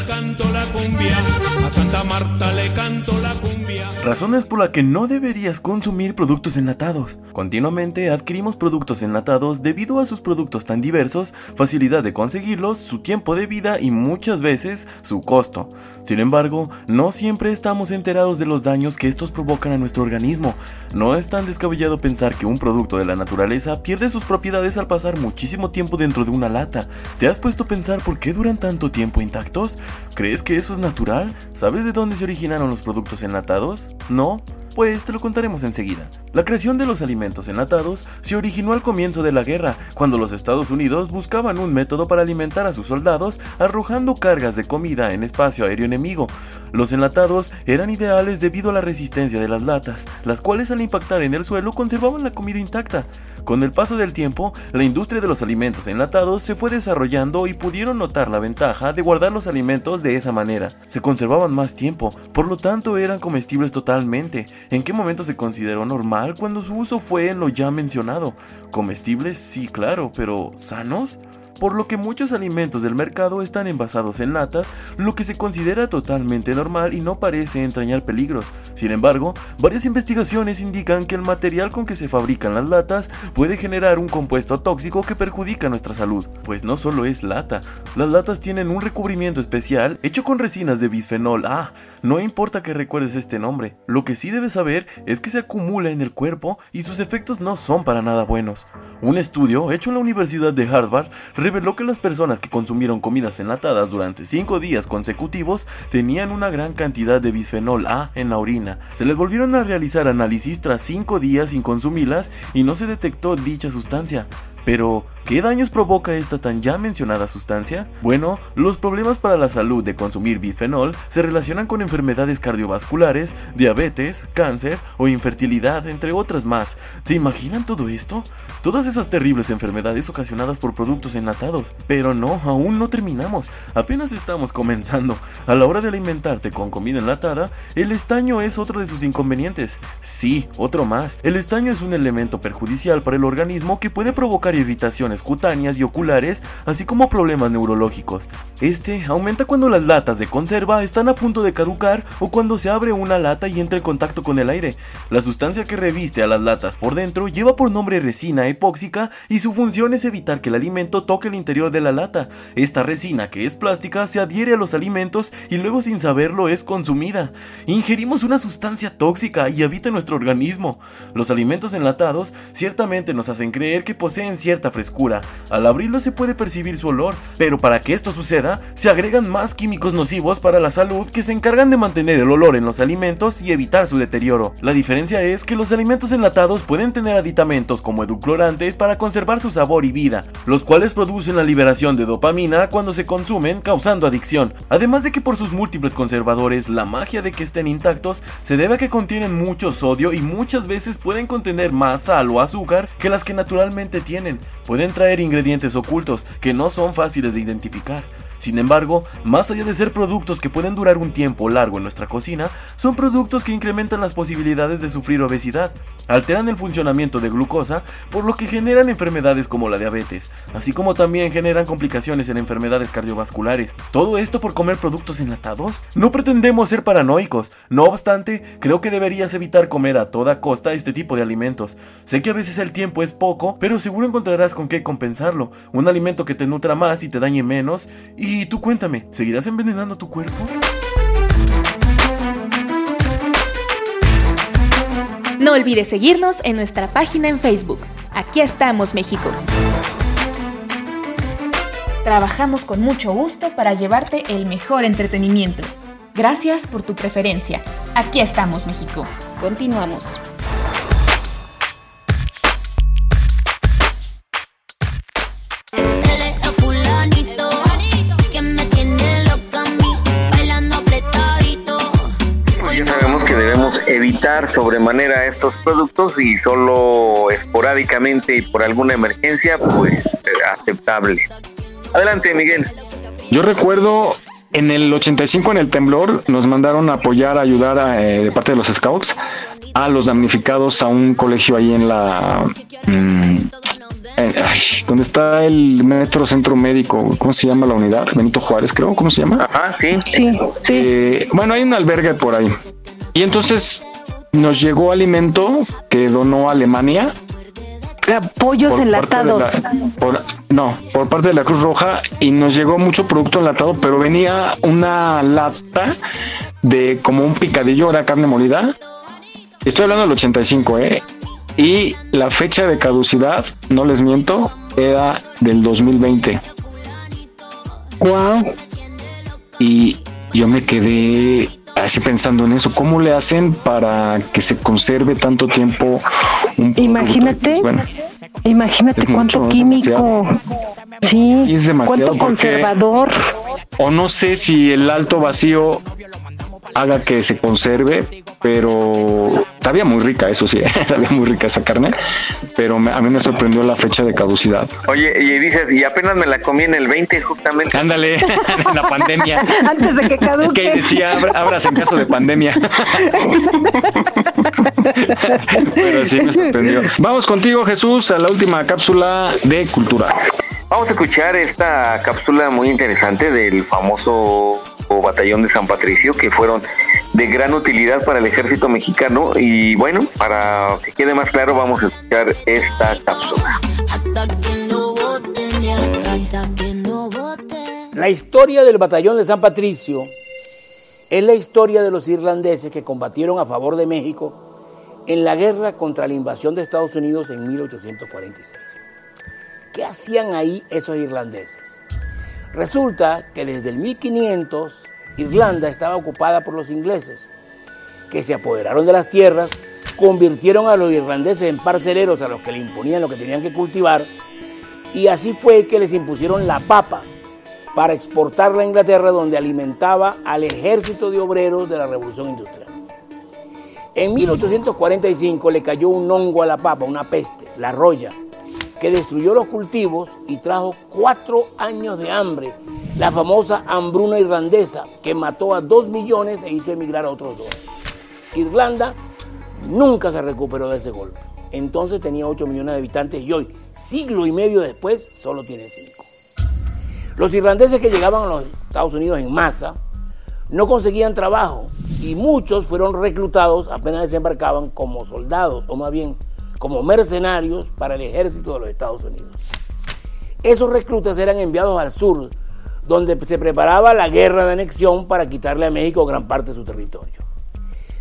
Razones por las que no deberías consumir productos enlatados. Continuamente adquirimos productos enlatados debido a sus productos tan diversos, facilidad de conseguirlos, su tiempo de vida y muchas veces su costo. Sin embargo, no siempre estamos enterados de los daños que estos provocan a nuestro organismo. No es tan descabellado pensar que un producto de la naturaleza pierde sus propiedades al pasar muchísimo tiempo dentro de una lata. ¿Te has puesto a pensar por qué duran tanto tiempo intactos? ¿Crees que eso es natural? ¿Sabes de dónde se originaron los productos enlatados? ¿No? Pues te lo contaremos enseguida. La creación de los alimentos enlatados se originó al comienzo de la guerra, cuando los Estados Unidos buscaban un método para alimentar a sus soldados arrojando cargas de comida en espacio aéreo enemigo. Los enlatados eran ideales debido a la resistencia de las latas, las cuales al impactar en el suelo conservaban la comida intacta. Con el paso del tiempo, la industria de los alimentos enlatados se fue desarrollando y pudieron notar la ventaja de guardar los alimentos de esa manera. Se conservaban más tiempo, por lo tanto eran comestibles totalmente. ¿En qué momento se consideró normal cuando su uso fue en lo ya mencionado? Comestibles, sí, claro, pero ¿sanos? Por lo que muchos alimentos del mercado están envasados en latas, lo que se considera totalmente normal y no parece entrañar peligros. Sin embargo, varias investigaciones indican que el material con que se fabrican las latas puede generar un compuesto tóxico que perjudica nuestra salud, pues no solo es lata, las latas tienen un recubrimiento especial hecho con resinas de bisfenol A. No importa que recuerdes este nombre, lo que sí debes saber es que se acumula en el cuerpo y sus efectos no son para nada buenos. Un estudio hecho en la Universidad de Harvard reveló que las personas que consumieron comidas enlatadas durante 5 días consecutivos tenían una gran cantidad de bisfenol A en la orina. Se les volvieron a realizar análisis tras 5 días sin consumirlas y no se detectó dicha sustancia. Pero, ¿qué daños provoca esta tan ya mencionada sustancia? Bueno, los problemas para la salud de consumir bifenol se relacionan con enfermedades cardiovasculares, diabetes, cáncer o infertilidad, entre otras más. ¿Se imaginan todo esto? Todas esas terribles enfermedades ocasionadas por productos enlatados. Pero no, aún no terminamos. Apenas estamos comenzando. A la hora de alimentarte con comida enlatada, el estaño es otro de sus inconvenientes. Sí, otro más. El estaño es un elemento perjudicial para el organismo que puede provocar irritaciones cutáneas y oculares, así como problemas neurológicos. Este aumenta cuando las latas de conserva están a punto de caducar o cuando se abre una lata y entra en contacto con el aire. La sustancia que reviste a las latas por dentro lleva por nombre resina epóxica y su función es evitar que el alimento toque el interior de la lata. Esta resina, que es plástica, se adhiere a los alimentos y luego sin saberlo es consumida. Ingerimos una sustancia tóxica y habita nuestro organismo. Los alimentos enlatados ciertamente nos hacen creer que poseen cierta frescura. Al abrirlo se puede percibir su olor, pero para que esto suceda, se agregan más químicos nocivos para la salud que se encargan de mantener el olor en los alimentos y evitar su deterioro. La diferencia es que los alimentos enlatados pueden tener aditamentos como edulcorantes para conservar su sabor y vida, los cuales producen la liberación de dopamina cuando se consumen, causando adicción. Además de que por sus múltiples conservadores, la magia de que estén intactos se debe a que contienen mucho sodio y muchas veces pueden contener más sal o azúcar que las que naturalmente tienen. Pueden traer ingredientes ocultos que no son fáciles de identificar. Sin embargo, más allá de ser productos que pueden durar un tiempo largo en nuestra cocina, son productos que incrementan las posibilidades de sufrir obesidad, alteran el funcionamiento de glucosa, por lo que generan enfermedades como la diabetes, así como también generan complicaciones en enfermedades cardiovasculares. ¿Todo esto por comer productos enlatados? No pretendemos ser paranoicos, no obstante, creo que deberías evitar comer a toda costa este tipo de alimentos. Sé que a veces el tiempo es poco, pero seguro encontrarás con qué compensarlo, un alimento que te nutra más y te dañe menos, y tú cuéntame, ¿seguirás envenenando tu cuerpo? No olvides seguirnos en nuestra página en Facebook. Aquí estamos, México. Trabajamos con mucho gusto para llevarte el mejor entretenimiento. Gracias por tu preferencia. Aquí estamos, México. Continuamos. Evitar sobremanera estos productos y solo esporádicamente y por alguna emergencia, pues eh, aceptable. Adelante, Miguel. Yo recuerdo en el 85 en el temblor nos mandaron a apoyar, a ayudar a, eh, de parte de los scouts a los damnificados a un colegio ahí en la mm, en- ay, donde está el metro centro médico, ¿cómo se llama la unidad? Benito Juárez, creo, ¿cómo se llama? Ajá, sí. Sí, sí. bueno, hay un albergue por ahí. Y entonces nos llegó alimento que donó Alemania. Pollos enlatados. la- por- no, por parte de la Cruz Roja y nos llegó mucho producto enlatado, pero venía una lata de como un picadillo, era carne molida. Estoy hablando del 85, ¿eh? Y la fecha de caducidad, no les miento, era del 2020. Wow. Y yo me quedé así pensando en eso. ¿Cómo le hacen para que se conserve tanto tiempo un? Imagínate, Bueno, imagínate cuánto mucho, es químico. Sí, Y es demasiado cuánto porque- conservador. o no sé si el alto vacío haga que se conserve, pero sabía muy rica, eso sí, (laughs) sabía muy rica esa carne, pero me- a mí me sorprendió la fecha de caducidad. Oye, y dices, y apenas me la comí en el 20 justamente. Ándale, (laughs) en la pandemia. Antes de que Es caduque. que decía, abra- abras en caso de pandemia. (laughs) Pero sí me sorprendió. Vamos contigo, Jesús, a la última cápsula de cultura. Vamos a escuchar esta cápsula muy interesante del famoso batallón de San Patricio que fueron de gran utilidad para el ejército mexicano y bueno, para que quede más claro vamos a escuchar esta cápsula. La historia del batallón de San Patricio es la historia de los irlandeses que combatieron a favor de México en la guerra contra la invasión de Estados Unidos en 1846. ¿Qué hacían ahí esos irlandeses? Resulta que desde el 1500 Irlanda estaba ocupada por los ingleses, que se apoderaron de las tierras, convirtieron a los irlandeses en parceleros a los que le imponían lo que tenían que cultivar, y así fue que les impusieron la papa para exportarla a Inglaterra, donde alimentaba al ejército de obreros de la Revolución Industrial. En 1845 le cayó un hongo a la papa, una peste, la roya, que destruyó los cultivos y trajo cuatro años de hambre, la famosa hambruna irlandesa, que mató a dos millones e hizo emigrar a otros dos. Irlanda nunca se recuperó de ese golpe. Entonces tenía 8 millones de habitantes y hoy, siglo y medio después, solo tiene 5. Los irlandeses que llegaban a los Estados Unidos en masa no conseguían trabajo y muchos fueron reclutados apenas desembarcaban como soldados o más bien como mercenarios para el ejército de los Estados Unidos. Esos reclutas eran enviados al sur, donde se preparaba la guerra de anexión para quitarle a México gran parte de su territorio.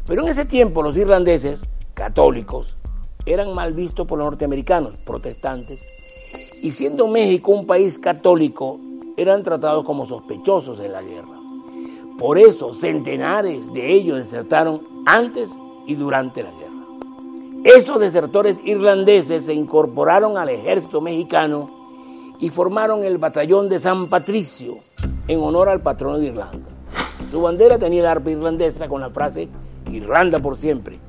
Pero en ese tiempo los irlandeses, católicos, eran mal vistos por los norteamericanos, protestantes, y siendo México un país católico, eran tratados como sospechosos en la guerra. Por eso centenares de ellos desertaron antes y durante la guerra. Esos desertores irlandeses se incorporaron al ejército mexicano y formaron el batallón de San Patricio en honor al patrono de Irlanda. Su bandera tenía el arpa irlandesa con la frase Irlanda por siempre.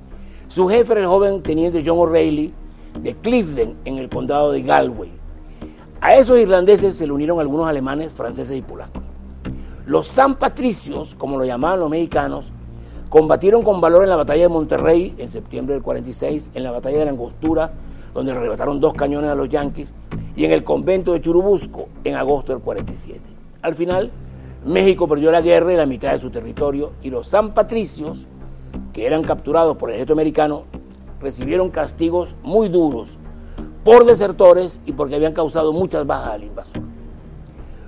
Su jefe era el joven teniente John O'Reilly de Clifden en el condado de Galway. A esos irlandeses se le unieron algunos alemanes, franceses y polacos. Los San Patricios, como lo llamaban los mexicanos, combatieron con valor en la batalla de Monterrey en septiembre del 46, en la batalla de la Angostura, donde arrebataron dos cañones a los yanquis, y en el convento de Churubusco en agosto del 47. Al final, México perdió la guerra y la mitad de su territorio, y los San Patricios, que eran capturados por el ejército americano, recibieron castigos muy duros por desertores y porque habían causado muchas bajas al invasor.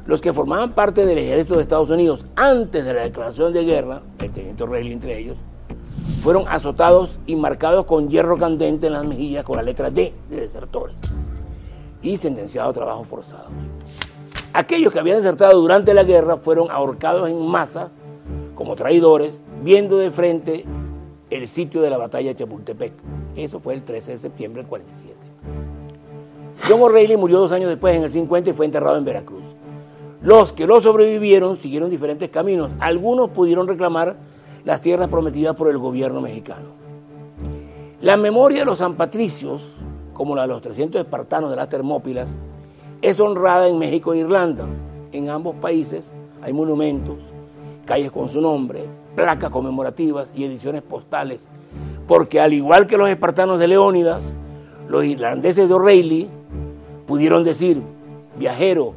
Los que formaban parte del ejército de Estados Unidos antes de la declaración de guerra, el teniente O'Reilly entre ellos, fueron azotados y marcados con hierro candente en las mejillas con la letra D de desertores y sentenciados a trabajos forzados. Aquellos que habían desertado durante la guerra fueron ahorcados en masa como traidores, viendo de frente el sitio de la batalla de Chapultepec. Eso fue el 13 de septiembre del 47. John O'Reilly murió dos años después, en el 50, y fue enterrado en Veracruz. Los que lo sobrevivieron siguieron diferentes caminos. Algunos pudieron reclamar las tierras prometidas por el gobierno mexicano. La memoria de los San Patricios, como la de los 300 espartanos de las Termópilas, es honrada en México e Irlanda. En ambos países hay monumentos, calles con su nombre, placas conmemorativas y ediciones postales, porque al igual que los espartanos de Leónidas, los irlandeses de O'Reilly pudieron decir, viajero,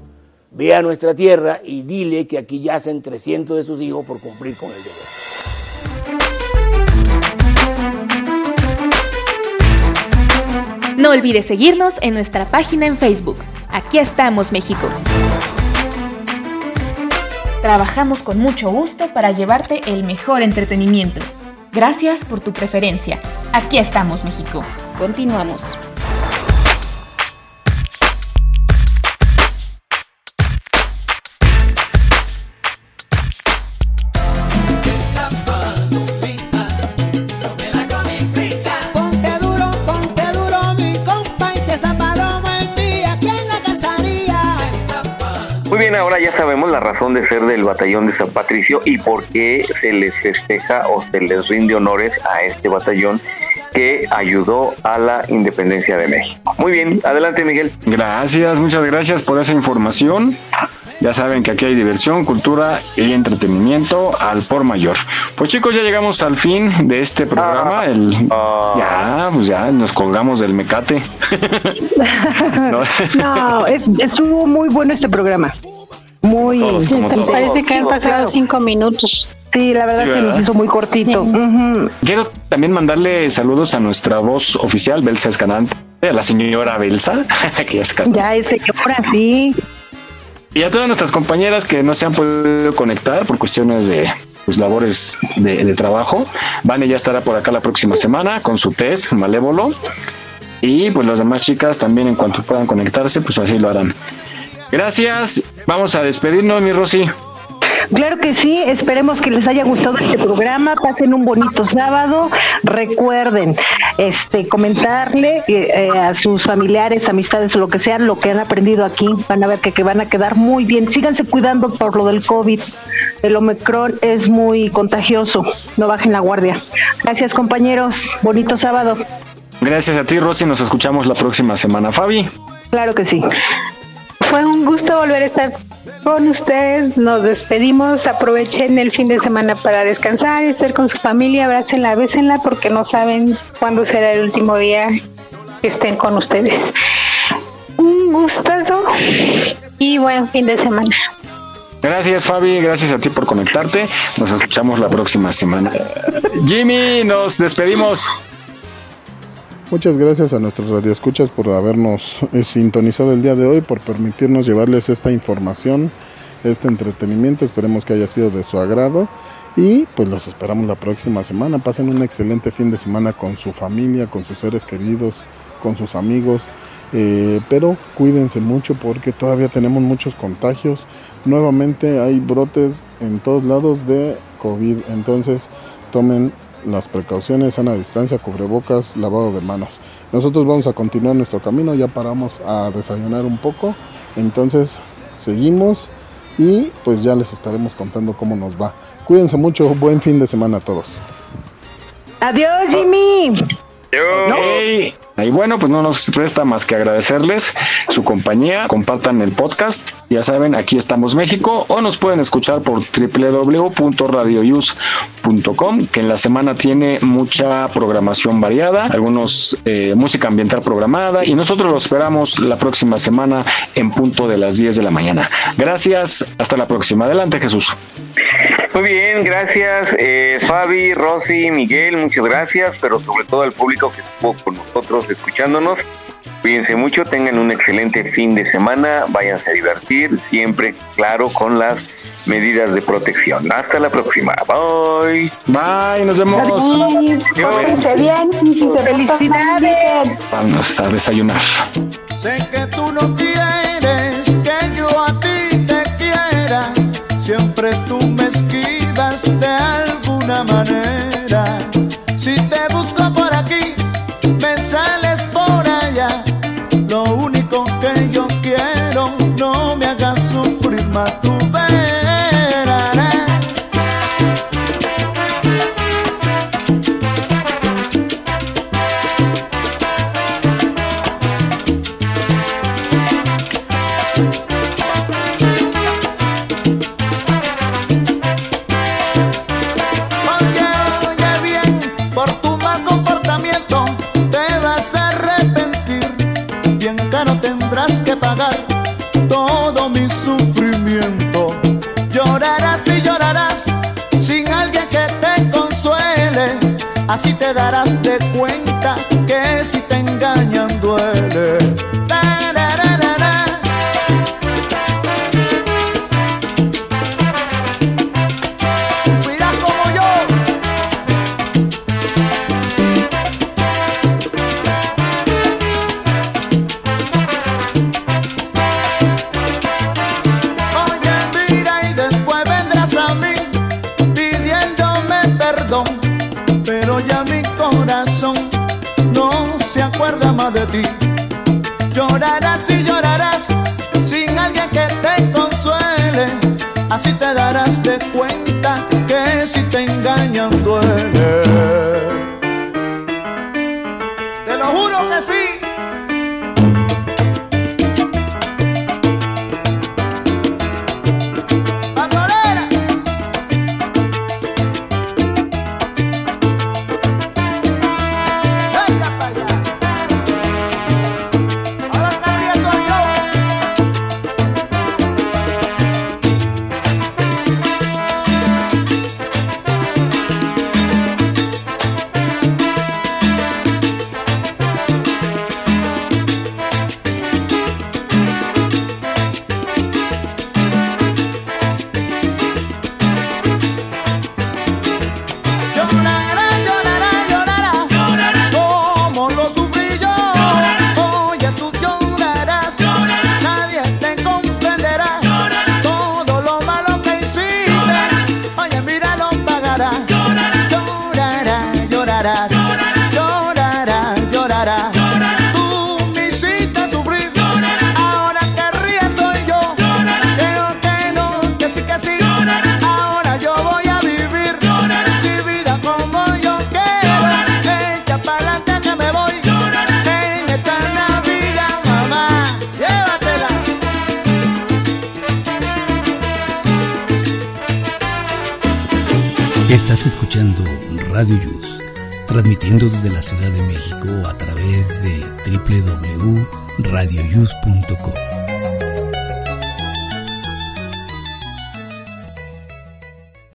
ve a nuestra tierra y dile que aquí yacen 300 de sus hijos por cumplir con el deber. No olvides seguirnos en nuestra página en Facebook. Aquí estamos, México. Trabajamos con mucho gusto para llevarte el mejor entretenimiento. Gracias por tu preferencia. Aquí estamos, México. Continuamos. Ahora ya sabemos la razón de ser del batallón de San Patricio y por qué se les festeja o se les rinde honores a este batallón que ayudó a la independencia de México. Muy bien, adelante Miguel. Gracias, muchas gracias por esa información. Ya saben que aquí hay diversión, cultura y entretenimiento al por mayor. Pues chicos, ya llegamos al fin de este programa. El, ya, pues ya nos colgamos del mecate. (laughs) (laughs) No, es- estuvo muy bueno este programa. Muy. Todos, como Me todos. parece que han pasado Claro. cinco minutos. Sí, la verdad Sí, se nos ¿verdad? hizo muy cortito. Quiero también mandarle saludos a nuestra voz oficial, Belsa Escalante, a la señora Belsa, (laughs) que ya se casó. Ya es señora, sí. Y a todas nuestras compañeras que no se han podido conectar por cuestiones de pues, labores de, de trabajo. Vane ya estará por acá la próxima semana con su test malévolo. Y pues las demás chicas también en cuanto puedan conectarse, pues así lo harán. Gracias. Vamos a despedirnos, mi Rosy. Claro que sí, esperemos que les haya gustado este programa, pasen un bonito sábado, recuerden este comentarle eh, eh, a sus familiares, amistades o lo que sea, lo que han aprendido aquí, van a ver que, que van a quedar muy bien, síganse cuidando por lo del COVID, el Omicron es muy contagioso, no bajen la guardia. Gracias compañeros, bonito sábado, Gracias a ti, Rosy. Nos escuchamos la próxima semana. Fabi. claro que sí. Fue un gusto volver a estar con ustedes. Nos despedimos. Aprovechen el fin de semana para descansar, estar con su familia, abrácenla, bésenla, porque no saben cuándo será el último día que estén con ustedes. Un gustazo y buen fin de semana. Gracias, Fabi. Gracias a ti por conectarte. Nos escuchamos la próxima semana. Jimmy, nos despedimos. Muchas gracias a nuestros radioescuchas por habernos eh, sintonizado el día de hoy, por permitirnos llevarles esta información, este entretenimiento. Esperemos que haya sido de su agrado y pues los esperamos la próxima semana. Pasen un excelente fin de semana con su familia, con sus seres queridos, con sus amigos. eh, pero cuídense mucho porque todavía tenemos muchos contagios. Nuevamente hay brotes en todos lados de COVID. Entonces tomen las precauciones, sana distancia, cubrebocas, lavado de manos. Nosotros vamos a continuar nuestro camino, ya paramos a desayunar un poco, entonces seguimos y pues ya les estaremos contando cómo nos va. Cuídense mucho, buen fin de semana a todos. Adiós Jimmy. Ok. Y bueno, pues no nos resta más que agradecerles su compañía. Compartan el podcast. Ya saben, aquí estamos México. O nos pueden escuchar por www.radioyus.com, que en la semana tiene mucha programación variada, algunos eh, música ambiental programada. Y nosotros los esperamos la próxima semana en punto de las 10 de la mañana. Gracias. Hasta la próxima. Adelante, Jesús. Muy bien, gracias eh, Fabi, Rosy, Miguel, muchas gracias, pero sobre todo al público que estuvo con nosotros escuchándonos. Cuídense mucho, tengan un excelente fin de semana, váyanse a divertir, siempre, claro, con las medidas de protección. Hasta la próxima, bye. Bye, nos vemos. Pórtense bien y si se Felicidades. Vamos a desayunar. Sé que tú no quieres que yo a ti siempre tú me esquivas de alguna manera. Si te busco darás de cuenta que si te engañan duele.